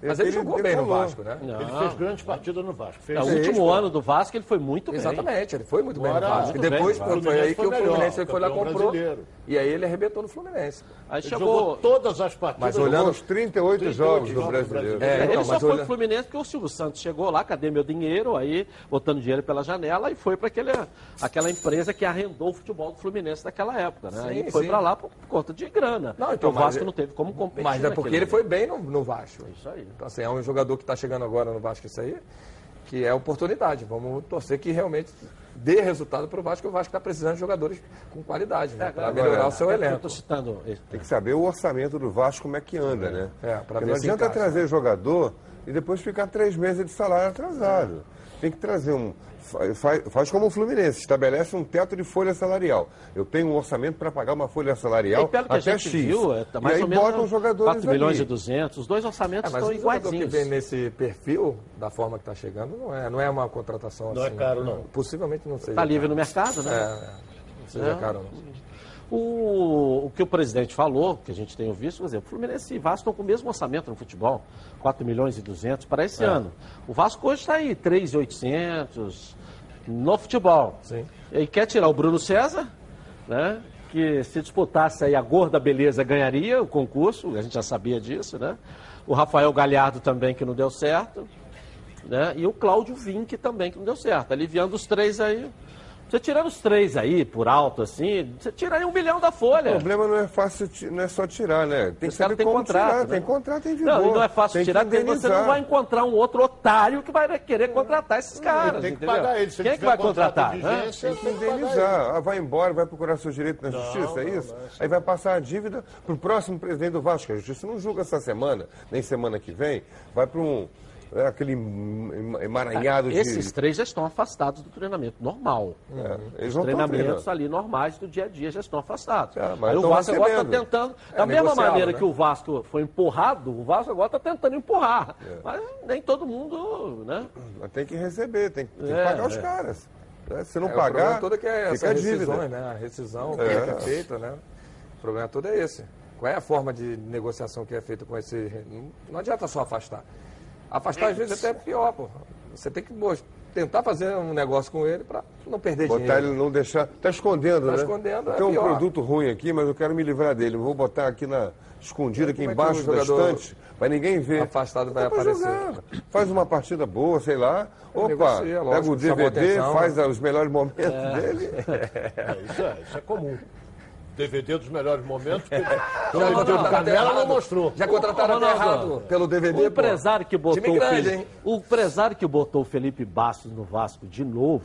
Mas ele jogou bem no. Vasco, né? Ele fez grandes partidas no Vasco. Fez É, o último ano do Vasco ele foi muito bem. Exatamente, ele foi muito bem Agora, no Vasco. E depois bem, foi, aí Fluminense que o foi melhor, Fluminense foi lá, comprou. brasileiro. E aí ele arrebentou no Fluminense. Aí Ele chegou. jogou todas as partidas. Mas olhando- Uns 38 jogos do brasileiro. É, ele então, só mas foi olha- pro Fluminense porque o Silvio Santos chegou lá, cadê meu dinheiro? Aí, botando dinheiro pela janela e foi para aquela empresa que arrendou o futebol do Fluminense naquela época, né? Sim, aí foi para lá por conta de grana. Não, então, o Vasco mas- não teve como competir. Mas é porque ele foi bem no, no Vasco. Isso aí. Então, assim, é um jogador que está chegando agora no Vasco, isso aí, que é oportunidade. Vamos torcer que realmente dê resultado para o Vasco, que o Vasco está precisando de jogadores com qualidade, né? para Agora, melhorar o seu é, Eu elenco. estou citando. Tem que saber o orçamento do Vasco, como é que anda, né? É, pra Porque ver não se adianta encaixa. trazer jogador e depois ficar três meses de salário atrasado. Tem que trazer um. fa- Faz, faz como o Fluminense, estabelece um teto de folha salarial. Eu tenho um orçamento para pagar uma folha salarial E pelo que a até gente X. viu, é, tá e mais aí ou menos botam os jogadores 4 milhões ali. e 200, os dois orçamentos É, mas estão o jogador que iguaizinhos. vem nesse perfil, da forma que está chegando, não é, não é uma contratação Não é assim. caro, não. Possivelmente não seja. Está livre no mercado, né? É, é. Não seja É. caro, não. O, o que o presidente falou, que a gente tem visto, por exemplo, Fluminense e Vasco estão com o mesmo orçamento no futebol, 4 milhões e 200 para É. esse ano. O Vasco hoje está aí, 3,800 no futebol. Sim. E quer tirar o Bruno César, né? Que se disputasse aí a gorda beleza ganharia o concurso, a gente já sabia disso, né? O Rafael Galhardo também, que não deu certo, né? E o Cláudio Vinck também, que não deu certo. Aliviando os três aí. Você tirando os três aí, por alto, assim, você tira aí um milhão da O folha. problema não é fácil, não é só tirar, né? Tem que saber têm como contrato, tirar. né? Tem contrato em vigor. Não, e não é fácil Tem tirar, porque você não vai encontrar um outro otário que vai querer contratar esses caras. tem que entendeu? pagar ele. Se Quem é que vai contratar? vigência, Tem que tem indenizar. Ah, vai embora, vai procurar seu direito na justiça, é isso? Aí vai passar a dívida para o próximo presidente do Vasco. A justiça não julga essa semana, nem semana que vem. Vai para um. É, aquele em- emaranhado de. Esses três já estão afastados do treinamento normal. É, eles Os não treinamentos ali normais do dia a dia já estão afastados. É, mas Aí o Vasco agora está recebendo. tentando. É Da mesma maneira né? que o Vasco foi empurrado, o Vasco agora está tentando empurrar. É. Mas nem todo mundo, né? Mas tem que receber, tem, tem que É, pagar os é. caras. né? Se não É, o problema pagar, todo é que é essa a dívida. rescisões, né? A rescisão que É. é feita, né? O problema todo é esse. Qual é a forma de negociação que é feita com esse... Não adianta só afastar. Afastar, às vezes, até é pior, pô. Você tem que pô, tentar fazer um negócio com ele para não perder Botar dinheiro. ele não deixar. Tá escondendo, Tá né? escondendo, é Tem um pior. produto ruim aqui, mas eu quero me livrar dele. Vou botar aqui na. Escondido aqui Como é embaixo o da estante, para ninguém ver. afastado vai aparecer? jogar. Faz uma partida boa, sei lá. Opa, negocia, pega lógico, o chamou DVD, atenção, faz né? os melhores momentos dele. É, isso é, isso é comum. DVD dos melhores momentos, Já o até Canela não mostrou. Já contrataram Ronaldo, errado pelo DVD, O empresário que botou Time o grande, Felipe, o empresário que botou o Felipe Bastos no Vasco de novo,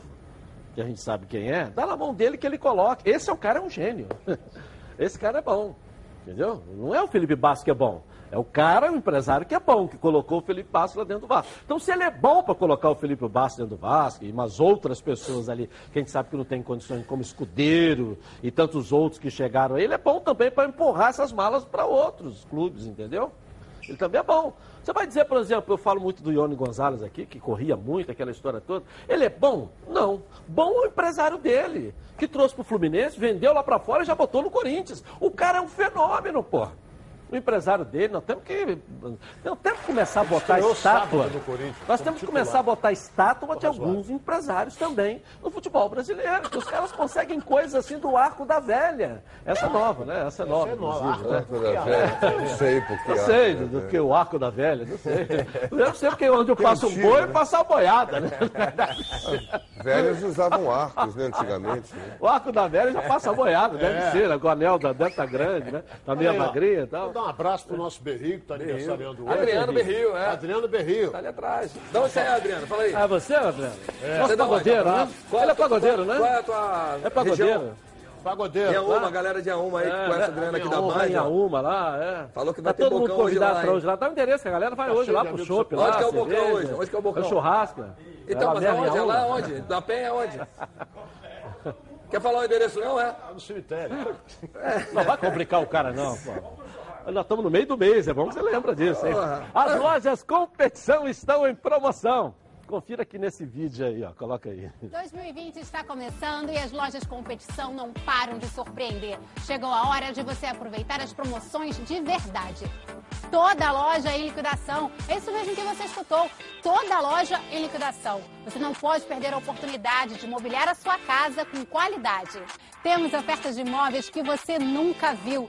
que a gente sabe quem é, dá na mão dele que ele coloca. Esse é o cara é um gênio. Esse cara é bom. Entendeu? Não é o Felipe Bastos que é bom. É o cara, o empresário que é bom, que colocou o Felipe Bastos lá dentro do Vasco. Então, se ele é bom para colocar o Felipe Bastos dentro do Vasco e umas outras pessoas ali, que a gente sabe que não tem condições, como Escudeiro e tantos outros que chegaram aí, ele é bom também para empurrar essas malas para outros clubes, entendeu? Ele também é bom. Você vai dizer, por exemplo, eu falo muito do Ione Gonzalez aqui, que corria muito, aquela história toda. Ele é bom? Não. Bom é o empresário dele, que trouxe pro Fluminense, vendeu lá para fora e já botou no Corinthians. O cara é um fenômeno, pô. O empresário dele, nós temos que. Nós temos que começar a botar estátua. Nós temos que começar a botar estátua de alguns empresários também no futebol brasileiro. Que os caras conseguem coisas assim do arco da velha. Essa é nova, né? Essa é nova, é nova, né? Arco da velha, Não sei porque. Arco sei, do, que o arco da velha, não sei. Eu sei porque onde eu passo um boi, eu né? passo a boiada, né? Velhos usavam arcos, né, antigamente. né? O arco da velha já passa a boiada, deve ser, né? Com o anel da deve tá grande, né? Tá meio magrinha e tal. Vou dar um abraço pro nosso Berrio, que está aniversariando hoje. Adriano Berrio, é. Adriano Berrio. Tá ali atrás. De onde você é, Adriano? Fala aí. Ah, você, Adriano? Nosso Você dá pagodeiro, né? Qual Ele é a tua- pagodeiro, né? Qual é a tua É pagodeiro. região? pagodeiro. Tem uma, lá. a galera de Auma aí que É, com essa é, grana aqui da Band. Auma lá, é. Falou que Tá vai ter todo mundo bocão hoje convidado lá, hoje lá. Dá o endereço que a galera vai Tá hoje lá pro shopping lá. Onde que é o bocão cerveja, hoje? Onde que é o bocão? É o churrasco. Então, É mas aonde? É lá onde? Da Penha é onde? Quer falar o endereço não, é? No cemitério. Não vai complicar o cara, não, pô. Nós estamos no meio do mês, é bom que você lembra disso, hein? As lojas competição estão em promoção. Confira aqui nesse vídeo aí, ó. Coloca aí. 2020 está começando e as lojas competição não param de surpreender. Chegou a hora de você aproveitar as promoções de verdade. Toda loja em liquidação. É isso mesmo que você escutou. Toda loja em liquidação. Você não pode perder a oportunidade de mobiliar a sua casa com qualidade. Temos ofertas de imóveis que você nunca viu.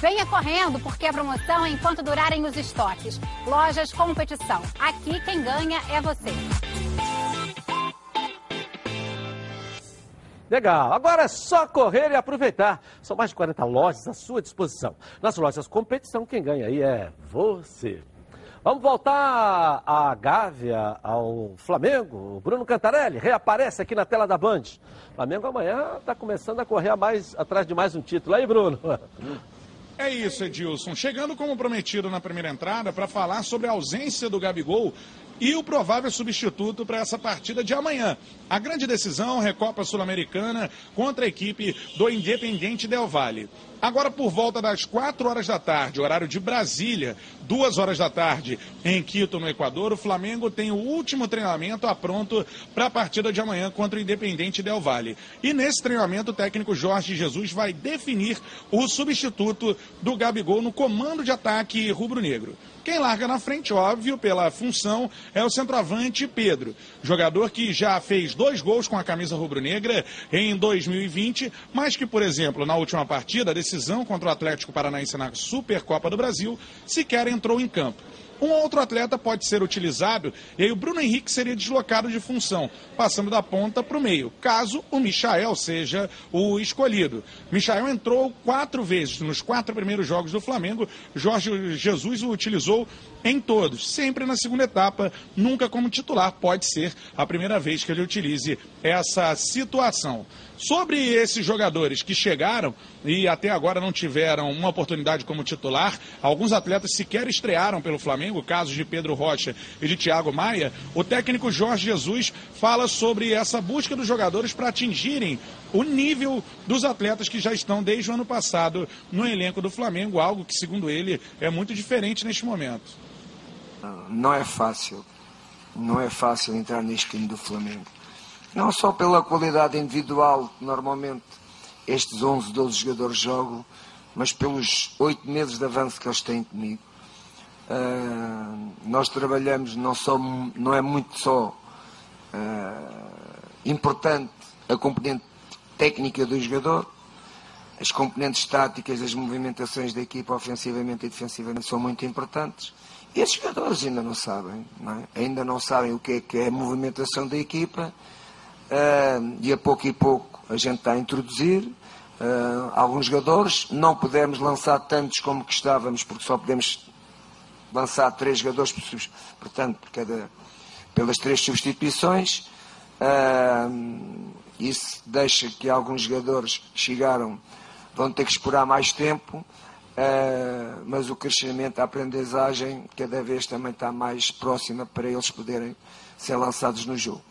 Venha correndo, porque a promoção é enquanto durarem os estoques. Lojas Competição. Aqui quem ganha é você. Legal, agora é só correr e aproveitar. São mais de 40 lojas à sua disposição. Nas lojas competição, quem ganha aí é você. Vamos voltar à Gávea, ao Flamengo. O Bruno Cantarelli reaparece aqui na tela da Band. O Flamengo amanhã está começando a correr a mais, atrás de mais um título. Aí, Bruno. É isso, Edilson. Chegando como prometido na primeira entrada para falar sobre a ausência do Gabigol e o provável substituto para essa partida de amanhã. A grande decisão, Recopa Sul-Americana contra a equipe do Independiente Del Valle. Agora, por volta das 4 horas da tarde, horário de Brasília, 2 horas da tarde em Quito, no Equador, o Flamengo tem o último treinamento a pronto para a partida de amanhã contra o Independente Del Valle. E nesse treinamento, o técnico Jorge Jesus vai definir o substituto do Gabigol no comando de ataque rubro-negro. Quem larga na frente, óbvio, pela função, é o centroavante Pedro. Jogador que já fez dois gols com a camisa rubro-negra em 2020, mas que, por exemplo, na última partida, decisão contra o Atlético Paranaense na Supercopa do Brasil, sequer entrou em campo. Um outro atleta pode ser utilizado e aí o Bruno Henrique seria deslocado de função, passando da ponta para o meio, caso o Michael seja o escolhido. Michael entrou quatro vezes nos quatro primeiros jogos do Flamengo, Jorge Jesus o utilizou em todos, sempre na segunda etapa, nunca como titular. Pode ser a primeira vez que ele utilize essa situação. Sobre esses jogadores que chegaram e até agora não tiveram uma oportunidade como titular, alguns atletas sequer estrearam pelo Flamengo, casos de Pedro Rocha e de Thiago Maia, o técnico Jorge Jesus fala sobre essa busca dos jogadores para atingirem o nível dos atletas que já estão desde o ano passado no elenco do Flamengo, algo que, segundo ele, é muito diferente neste momento. Não é fácil, não é fácil entrar neste time do Flamengo. Não só pela qualidade individual que normalmente estes 11, 12 jogadores jogam, mas pelos oito meses de avanço que eles têm comigo. Uh, nós trabalhamos, não, só, não é muito só uh, importante a componente técnica do jogador, as componentes táticas, as movimentações da equipa ofensivamente e defensivamente são muito importantes. E esses jogadores ainda não sabem, não é? ainda não sabem o que é, que é a movimentação da equipa e a pouco e pouco a gente está a introduzir alguns jogadores. Não podemos lançar tantos como gostávamos, porque só podemos lançar três jogadores, portanto, por cada, pelas três substituições. Isso deixa que alguns jogadores que chegaram vão ter que esperar mais tempo, mas o crescimento, a aprendizagem, cada vez também está mais próxima para eles poderem ser lançados no jogo.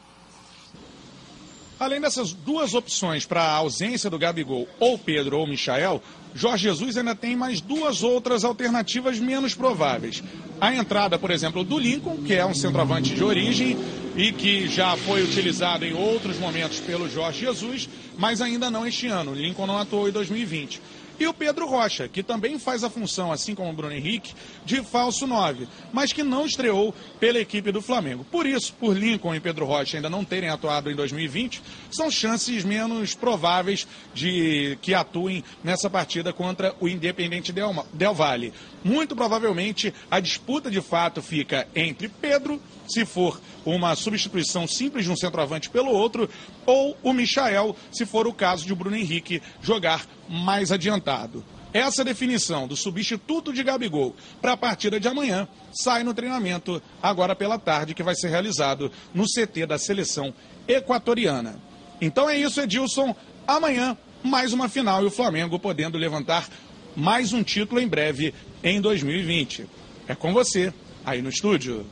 Além dessas duas opções para a ausência do Gabigol, ou Pedro ou Michael, Jorge Jesus ainda tem mais duas outras alternativas menos prováveis. A entrada, por exemplo, do Lincoln, que é um centroavante de origem e que já foi utilizado em outros momentos pelo Jorge Jesus, mas ainda não este ano. Lincoln não atuou em 2020. E o Pedro Rocha, que também faz a função, assim como o Bruno Henrique, de falso 9, mas que não estreou pela equipe do Flamengo. Por isso, por Lincoln e Pedro Rocha ainda não terem atuado em 2020, são chances menos prováveis de que atuem nessa partida contra o Independente Del, Del Valle. Muito provavelmente a disputa de fato fica entre Pedro se for uma substituição simples de um centroavante pelo outro, ou o Michael, se for o caso de o Bruno Henrique jogar mais adiantado. Essa definição do substituto de Gabigol para a partida de amanhã sai no treinamento agora pela tarde, que vai ser realizado no CT da seleção equatoriana. Então é isso, Edilson. Amanhã, mais uma final e o Flamengo podendo levantar mais um título em breve em 2020. É com você, aí no estúdio.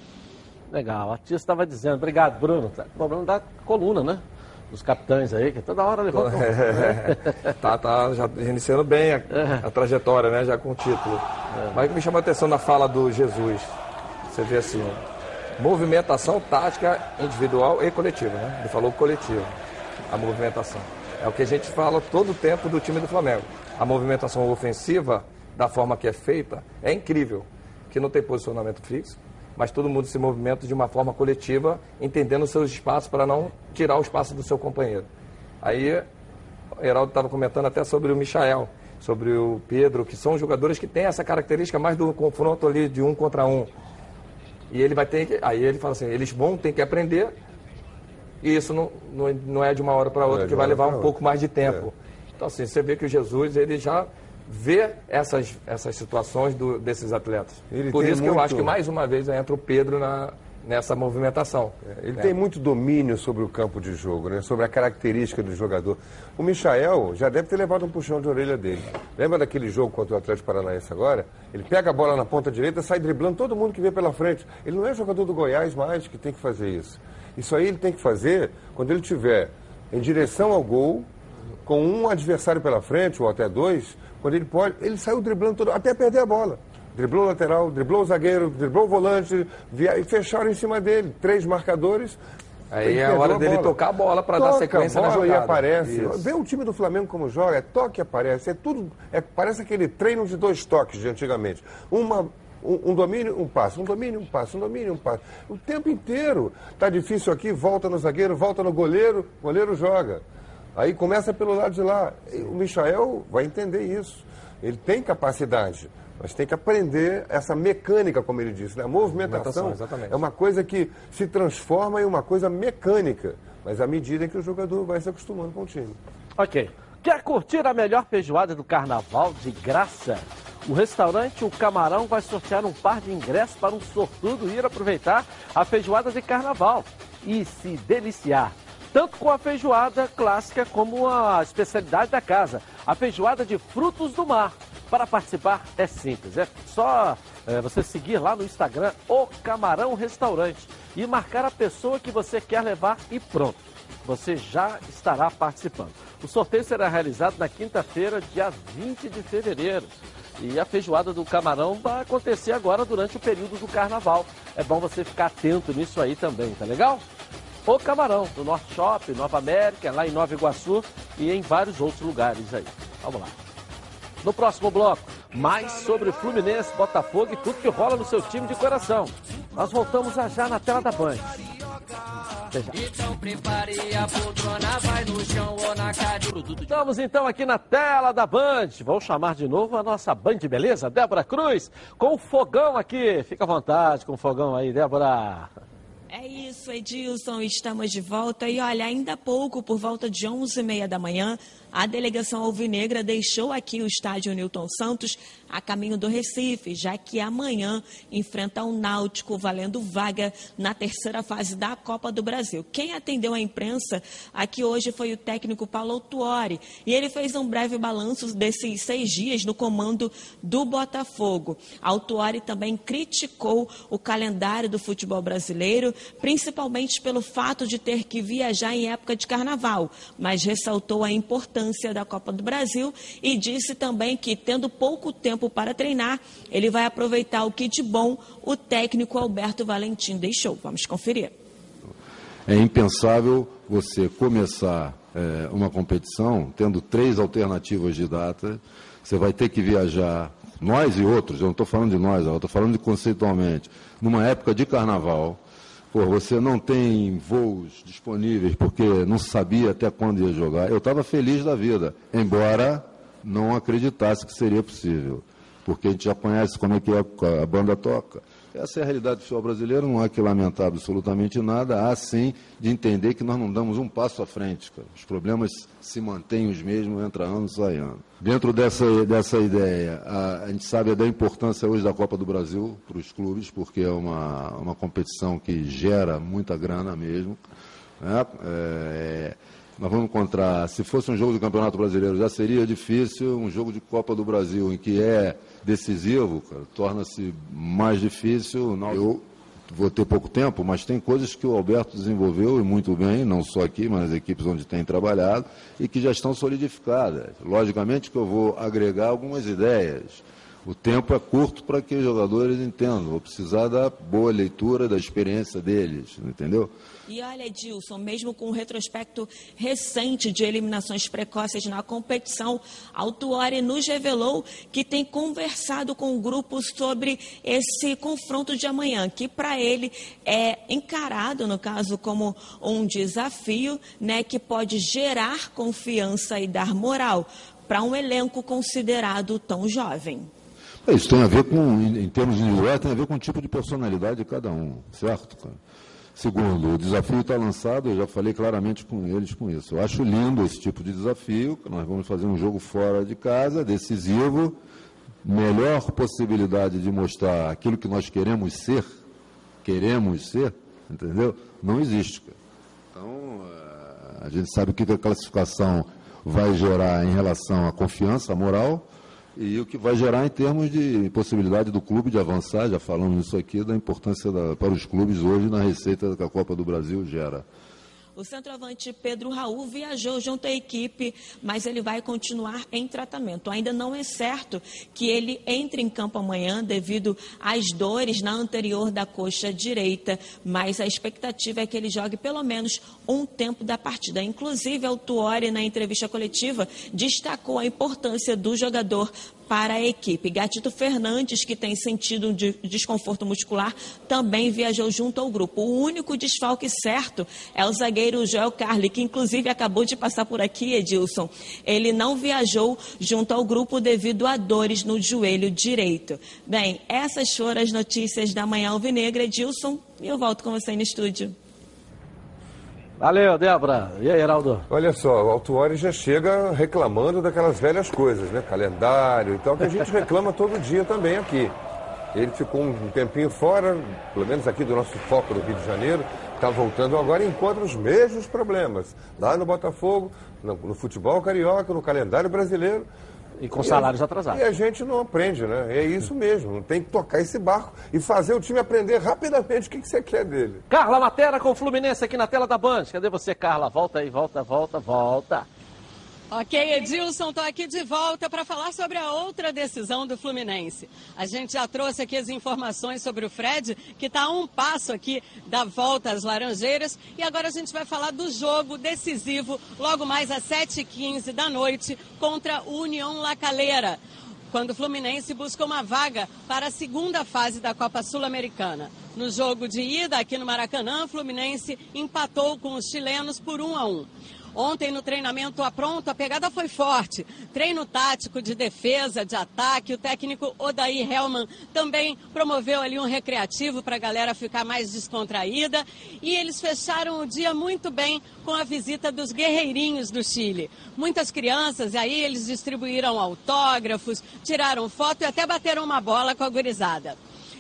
Legal, a tia estava dizendo, obrigado, Bruno. Tá, problema da coluna, né? Dos capitães aí, que toda hora levantam. É, tá, tá já iniciando bem a, a, trajetória, né? Já com o título. É. Mas me chamou a atenção na fala do Jesus. Você vê assim, movimentação tática individual e coletiva, né? Ele falou coletivo, a movimentação. É o que a gente fala todo o tempo do time do Flamengo. A movimentação ofensiva, da forma que é feita, é incrível. Que não tem posicionamento fixo, mas todo mundo se movimenta de uma forma coletiva, entendendo seus espaços para não tirar o espaço do seu companheiro. Aí, o Heraldo estava comentando até sobre o Michael, sobre o Pedro, que são jogadores que têm essa característica mais do confronto ali de um contra um. E ele vai ter que. Aí ele fala assim: eles vão ter que aprender, e isso não, não, não é de uma hora para outra, é que vai levar um pouco mais de tempo. É. Então, assim, você vê que o Jesus, ele já ver essas, essas situações do, desses atletas. Ele Por isso que muito... eu acho que mais uma vez entra o Pedro na, nessa movimentação. É, ele né? tem muito domínio sobre o campo de jogo, né? sobre a característica do jogador. O Michael já deve ter levado um puxão de orelha dele. Lembra daquele jogo contra o Atlético Paranaense agora? Ele pega a bola na ponta direita, sai driblando todo mundo que vê pela frente. Ele não é jogador do Goiás mais que tem que fazer isso. Isso aí ele tem que fazer quando ele tiver em direção ao gol, com um adversário pela frente, ou até dois, quando ele pode, ele saiu driblando todo, até perder a bola. Driblou o lateral, driblou o zagueiro, driblou o volante, via, e fecharam em cima dele. Três marcadores. Aí é a hora dele tocar a bola para dar sequência bola na jogada. e aparece. Isso. Vê o time do Flamengo como joga, é toque aparece. É tudo. É, parece aquele treino de dois toques de antigamente. Uma, um, um, domínio, um passe, um domínio, um passe, um domínio, um passe. O tempo inteiro. Tá difícil aqui, volta no zagueiro, volta no goleiro, goleiro joga. Aí começa pelo lado de lá. O Michael vai entender isso. Ele tem capacidade, mas tem que aprender essa mecânica, como ele disse. Né? A movimentação, movimentação é uma coisa que se transforma em uma coisa mecânica, mas à medida que o jogador vai se acostumando com o time. Ok. Quer curtir a melhor feijoada do carnaval de graça? O restaurante O Camarão vai sortear um par de ingressos para um sortudo ir aproveitar a feijoada de carnaval e se deliciar tanto com a feijoada clássica como a especialidade da casa, a feijoada de frutos do mar. Para participar é simples, é só é, você seguir lá no Instagram o Camarão Restaurante e marcar a pessoa que você quer levar e pronto. Você já estará participando. O sorteio será realizado na quinta-feira, dia 20 de fevereiro. E a feijoada do camarão vai acontecer agora durante o período do carnaval. É bom você ficar atento nisso aí também, tá legal? O Camarão, no Norte Shopping, Nova América, lá em Nova Iguaçu e em vários outros lugares aí. Vamos lá. No próximo bloco, mais sobre Fluminense, Botafogo e tudo que rola no seu time de coração. Nós voltamos já já na tela da Band. Então prepare a poltrona, vai no chão ou na cadeira. Estamos então aqui na tela da Band. Vamos chamar de novo a nossa Band, beleza? Débora Cruz, com o fogão aqui. Fica à vontade com o fogão aí, Débora. É isso, Edilson, estamos de volta. E olha, ainda há pouco, por volta de 11h30 da manhã, a delegação alvinegra deixou aqui o estádio Newton Santos a caminho do Recife, já que amanhã enfrenta o Náutico valendo vaga na terceira fase da Copa do Brasil. Quem atendeu a imprensa aqui hoje foi o técnico Paulo Tuori e ele fez um breve balanço desses seis dias no comando do Botafogo. Autuori também criticou o calendário do futebol brasileiro, principalmente pelo fato de ter que viajar em época de carnaval, mas ressaltou a importância importância da Copa do Brasil e disse também que, tendo pouco tempo para treinar, ele vai aproveitar o que de bom o técnico Alberto Valentim deixou. Vamos conferir. É impensável você começar é, uma competição tendo três alternativas de data, Você vai ter que viajar, nós e outros, eu não estou falando de nós, eu estou falando de conceitualmente, numa época de carnaval, Pô, você não tem voos disponíveis porque não sabia até quando ia jogar. Eu estava feliz da vida, embora não acreditasse que seria possível, porque a gente já conhece como é que a banda toca. Essa é a realidade do futebol brasileiro, não há que lamentar absolutamente nada, há sim de entender que nós não damos um passo à frente. Cara. Os problemas se mantêm os mesmos, entra ano, sai ano. Dentro dessa, dessa ideia, a, a gente sabe da importância hoje da Copa do Brasil para os clubes, porque é uma, uma competição que gera muita grana mesmo. Né? É, nós vamos encontrar, se fosse um jogo do Campeonato Brasileiro, já seria difícil, um jogo de Copa do Brasil, em que é decisivo, torna-se mais difícil. Eu vou ter pouco tempo, mas tem coisas que o Alberto desenvolveu e muito bem, não só aqui, mas nas equipes onde tem trabalhado, e que já estão solidificadas. Logicamente que eu vou agregar algumas ideias. O tempo é curto para que os jogadores entendam. Vou precisar da boa leitura, da experiência deles, entendeu? E olha, Edilson, mesmo com o retrospecto recente de eliminações precoces na competição, Altuari nos revelou que tem conversado com o grupo sobre esse confronto de amanhã, que para ele é encarado, no caso, como um desafio, né, que pode gerar confiança e dar moral para um elenco considerado tão jovem. É, isso tem a ver com, em termos individuais, tem a ver com o tipo de personalidade de cada um, certo? Segundo, o desafio está lançado, eu já falei claramente com eles com isso. Eu acho lindo esse tipo de desafio, nós vamos fazer um jogo fora de casa, decisivo, melhor possibilidade de mostrar aquilo que nós queremos ser, queremos ser, entendeu? Não existe. Então, eh, a gente sabe o que a classificação vai gerar em relação à confiança moral, e o que vai gerar em termos de possibilidade do clube de avançar, já falamos isso aqui, da importância da, para os clubes hoje na receita que a Copa do Brasil gera. O centroavante Pedro Raul viajou junto à equipe, mas ele vai continuar em tratamento. Ainda não é certo que ele entre em campo amanhã devido às dores na anterior da coxa direita, mas a expectativa é que ele jogue pelo menos um tempo da partida. Inclusive, o Tuori, na entrevista coletiva, destacou a importância do jogador para a equipe. Gatito Fernandes, que tem sentido um desconforto muscular, também viajou junto ao grupo. O único desfalque certo é o zagueiro Joel Carli, que inclusive acabou de passar por aqui, Edilson. Ele não viajou junto ao grupo devido a dores no joelho direito. Bem, essas foram as notícias da Manhã Alvinegra, Edilson, e eu volto com você no estúdio. Valeu, Débora. E aí, Heraldo? Olha só, o Altuori já chega reclamando daquelas velhas coisas, né? Calendário e tal, que a gente reclama todo dia também aqui. Ele ficou um tempinho fora, pelo menos aqui do nosso foco do Rio de Janeiro, está voltando agora e encontra os mesmos problemas. Lá no Botafogo, no, no futebol carioca, no calendário brasileiro. E com salários atrasados. E a gente não aprende, né? É isso mesmo. Tem que tocar esse barco e fazer o time aprender rapidamente o que, que você quer dele. Carla Matera com o Fluminense aqui na tela da Band. Cadê você, Carla? Volta aí, volta, volta, volta. Ok, Edilson, estou aqui de volta para falar sobre a outra decisão do Fluminense. A gente já trouxe aqui as informações sobre o Fred, que está a um passo aqui da volta às Laranjeiras. E agora a gente vai falar do jogo decisivo, logo mais às 7h15 da noite, contra o União La Calera, quando o Fluminense busca uma vaga para a segunda fase da Copa Sul-Americana. No jogo de ida aqui no Maracanã, o Fluminense empatou com os chilenos por 1 a 1. Ontem no treinamento a pronto, a pegada foi forte. Treino tático de defesa, de ataque. O técnico Odair Hellman também promoveu ali um recreativo para a galera ficar mais descontraída. E eles fecharam o dia muito bem com a visita dos guerreirinhos do Chile. Muitas crianças, e aí eles distribuíram autógrafos, tiraram foto e até bateram uma bola com a gurizada.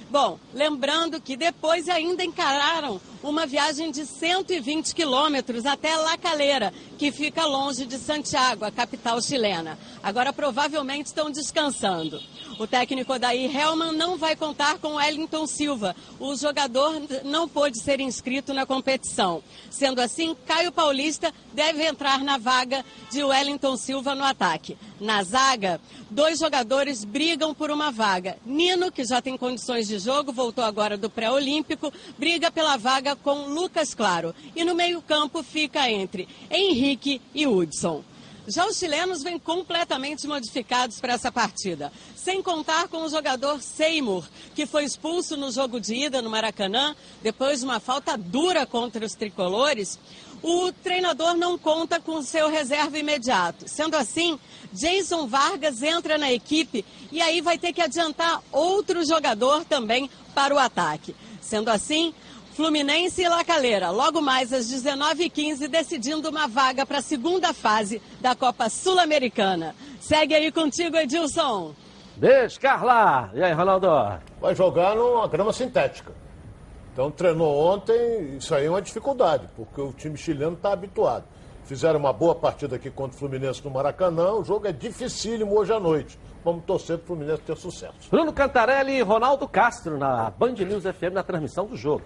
Bom, lembrando que depois ainda encararam uma viagem de 120 quilômetros até La Calera, que fica longe de Santiago, a capital chilena. Agora provavelmente estão descansando. O técnico daí, Helman, não vai contar com Wellington Silva. O jogador não pôde ser inscrito na competição. Sendo assim, Caio Paulista deve entrar na vaga de Wellington Silva no ataque. Na zaga, dois jogadores brigam por uma vaga. Nino, que já tem condições de jogo, voltou agora do pré-olímpico, briga pela vaga com Lucas Claro. E no meio-campo fica entre Henrique e Hudson. Já os chilenos vêm completamente modificados para essa partida. Sem contar com o jogador Seymour, que foi expulso no jogo de ida no Maracanã, depois de uma falta dura contra os tricolores. O treinador não conta com seu reserva imediato. Sendo assim, Jason Vargas entra na equipe e aí vai ter que adiantar outro jogador também para o ataque. Sendo assim, Fluminense e Lacaleira, logo mais às 19h15, decidindo uma vaga para a segunda fase da Copa Sul-Americana. Segue aí contigo, Edilson. Beijo, Carla. E aí, Ronaldo? Vai jogar numa grama sintética. Então treinou ontem, isso aí é uma dificuldade, porque o time chileno está habituado. Fizeram uma boa partida aqui contra o Fluminense no Maracanã, o jogo é dificílimo hoje à noite. Vamos torcer para o Fluminense ter sucesso. Bruno Cantarelli e Ronaldo Castro na Band News FM na transmissão do jogo.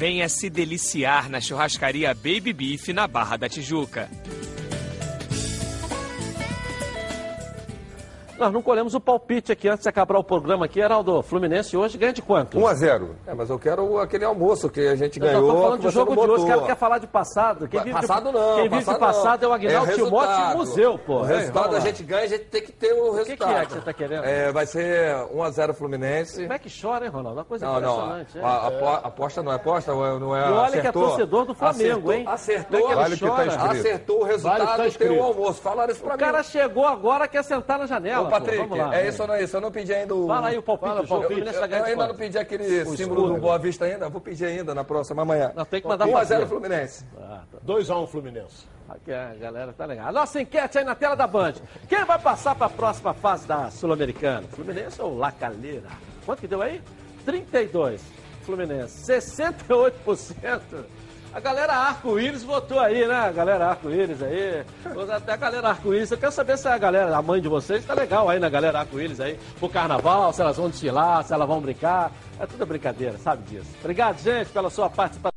Venha se deliciar na churrascaria Baby Beef na Barra da Tijuca. Nós não colhemos o palpite aqui antes de acabar o programa aqui, Heraldo. Fluminense hoje ganha de quanto? 1 a 0 É, mas eu quero aquele almoço que a gente Eu ganhou. tô falando de jogo não de hoje, quero quer falar de passado. Quem vive passado de, não. Quem vive de passado é o Aguinaldo É Timóteo e resultado. Museu, pô. O É, resultado a gente ganha, a gente tem que ter o O que, resultado. que é que você tá querendo? É, vai ser 1x0 Fluminense. Como é que chora, hein, Ronaldo? Uma coisa Não, não. impressionante. é. A, a- apo- aposta não é aposta, não é. Não é E olha que é acertou. torcedor do Flamengo, acertou, hein? Acertou, Não é que ele Vale o que tá acertou o resultado, Vale o tá tem o almoço. Falaram isso pra O mim. cara chegou agora, quer sentar na janela. Pô. Patrick, lá. é isso ou não é isso? Eu não pedi ainda o. Fala aí o palpite Fala, palpite. Eu, eu de ainda não pedi aquele O símbolo do Boa Vista ainda. Vou pedir ainda na próxima amanhã. Não, tem que mandar pra 1x0 fazer. Fluminense. 2x1 Fluminense. Aqui a galera tá legal. A nossa enquete aí na tela da Band. Quem vai passar para a próxima fase da Sul-Americana? Fluminense ou Lacalheira? Quanto que deu aí? 32. Fluminense. 68%. A galera arco-íris votou aí, né? A galera arco-íris aí. Até a galera arco-íris. Eu quero saber se a galera, a mãe de vocês, tá legal aí na galera arco-íris aí. Pro carnaval, se elas vão desfilar, se elas vão brincar. É tudo brincadeira, sabe disso. Obrigado, gente, pela sua participação.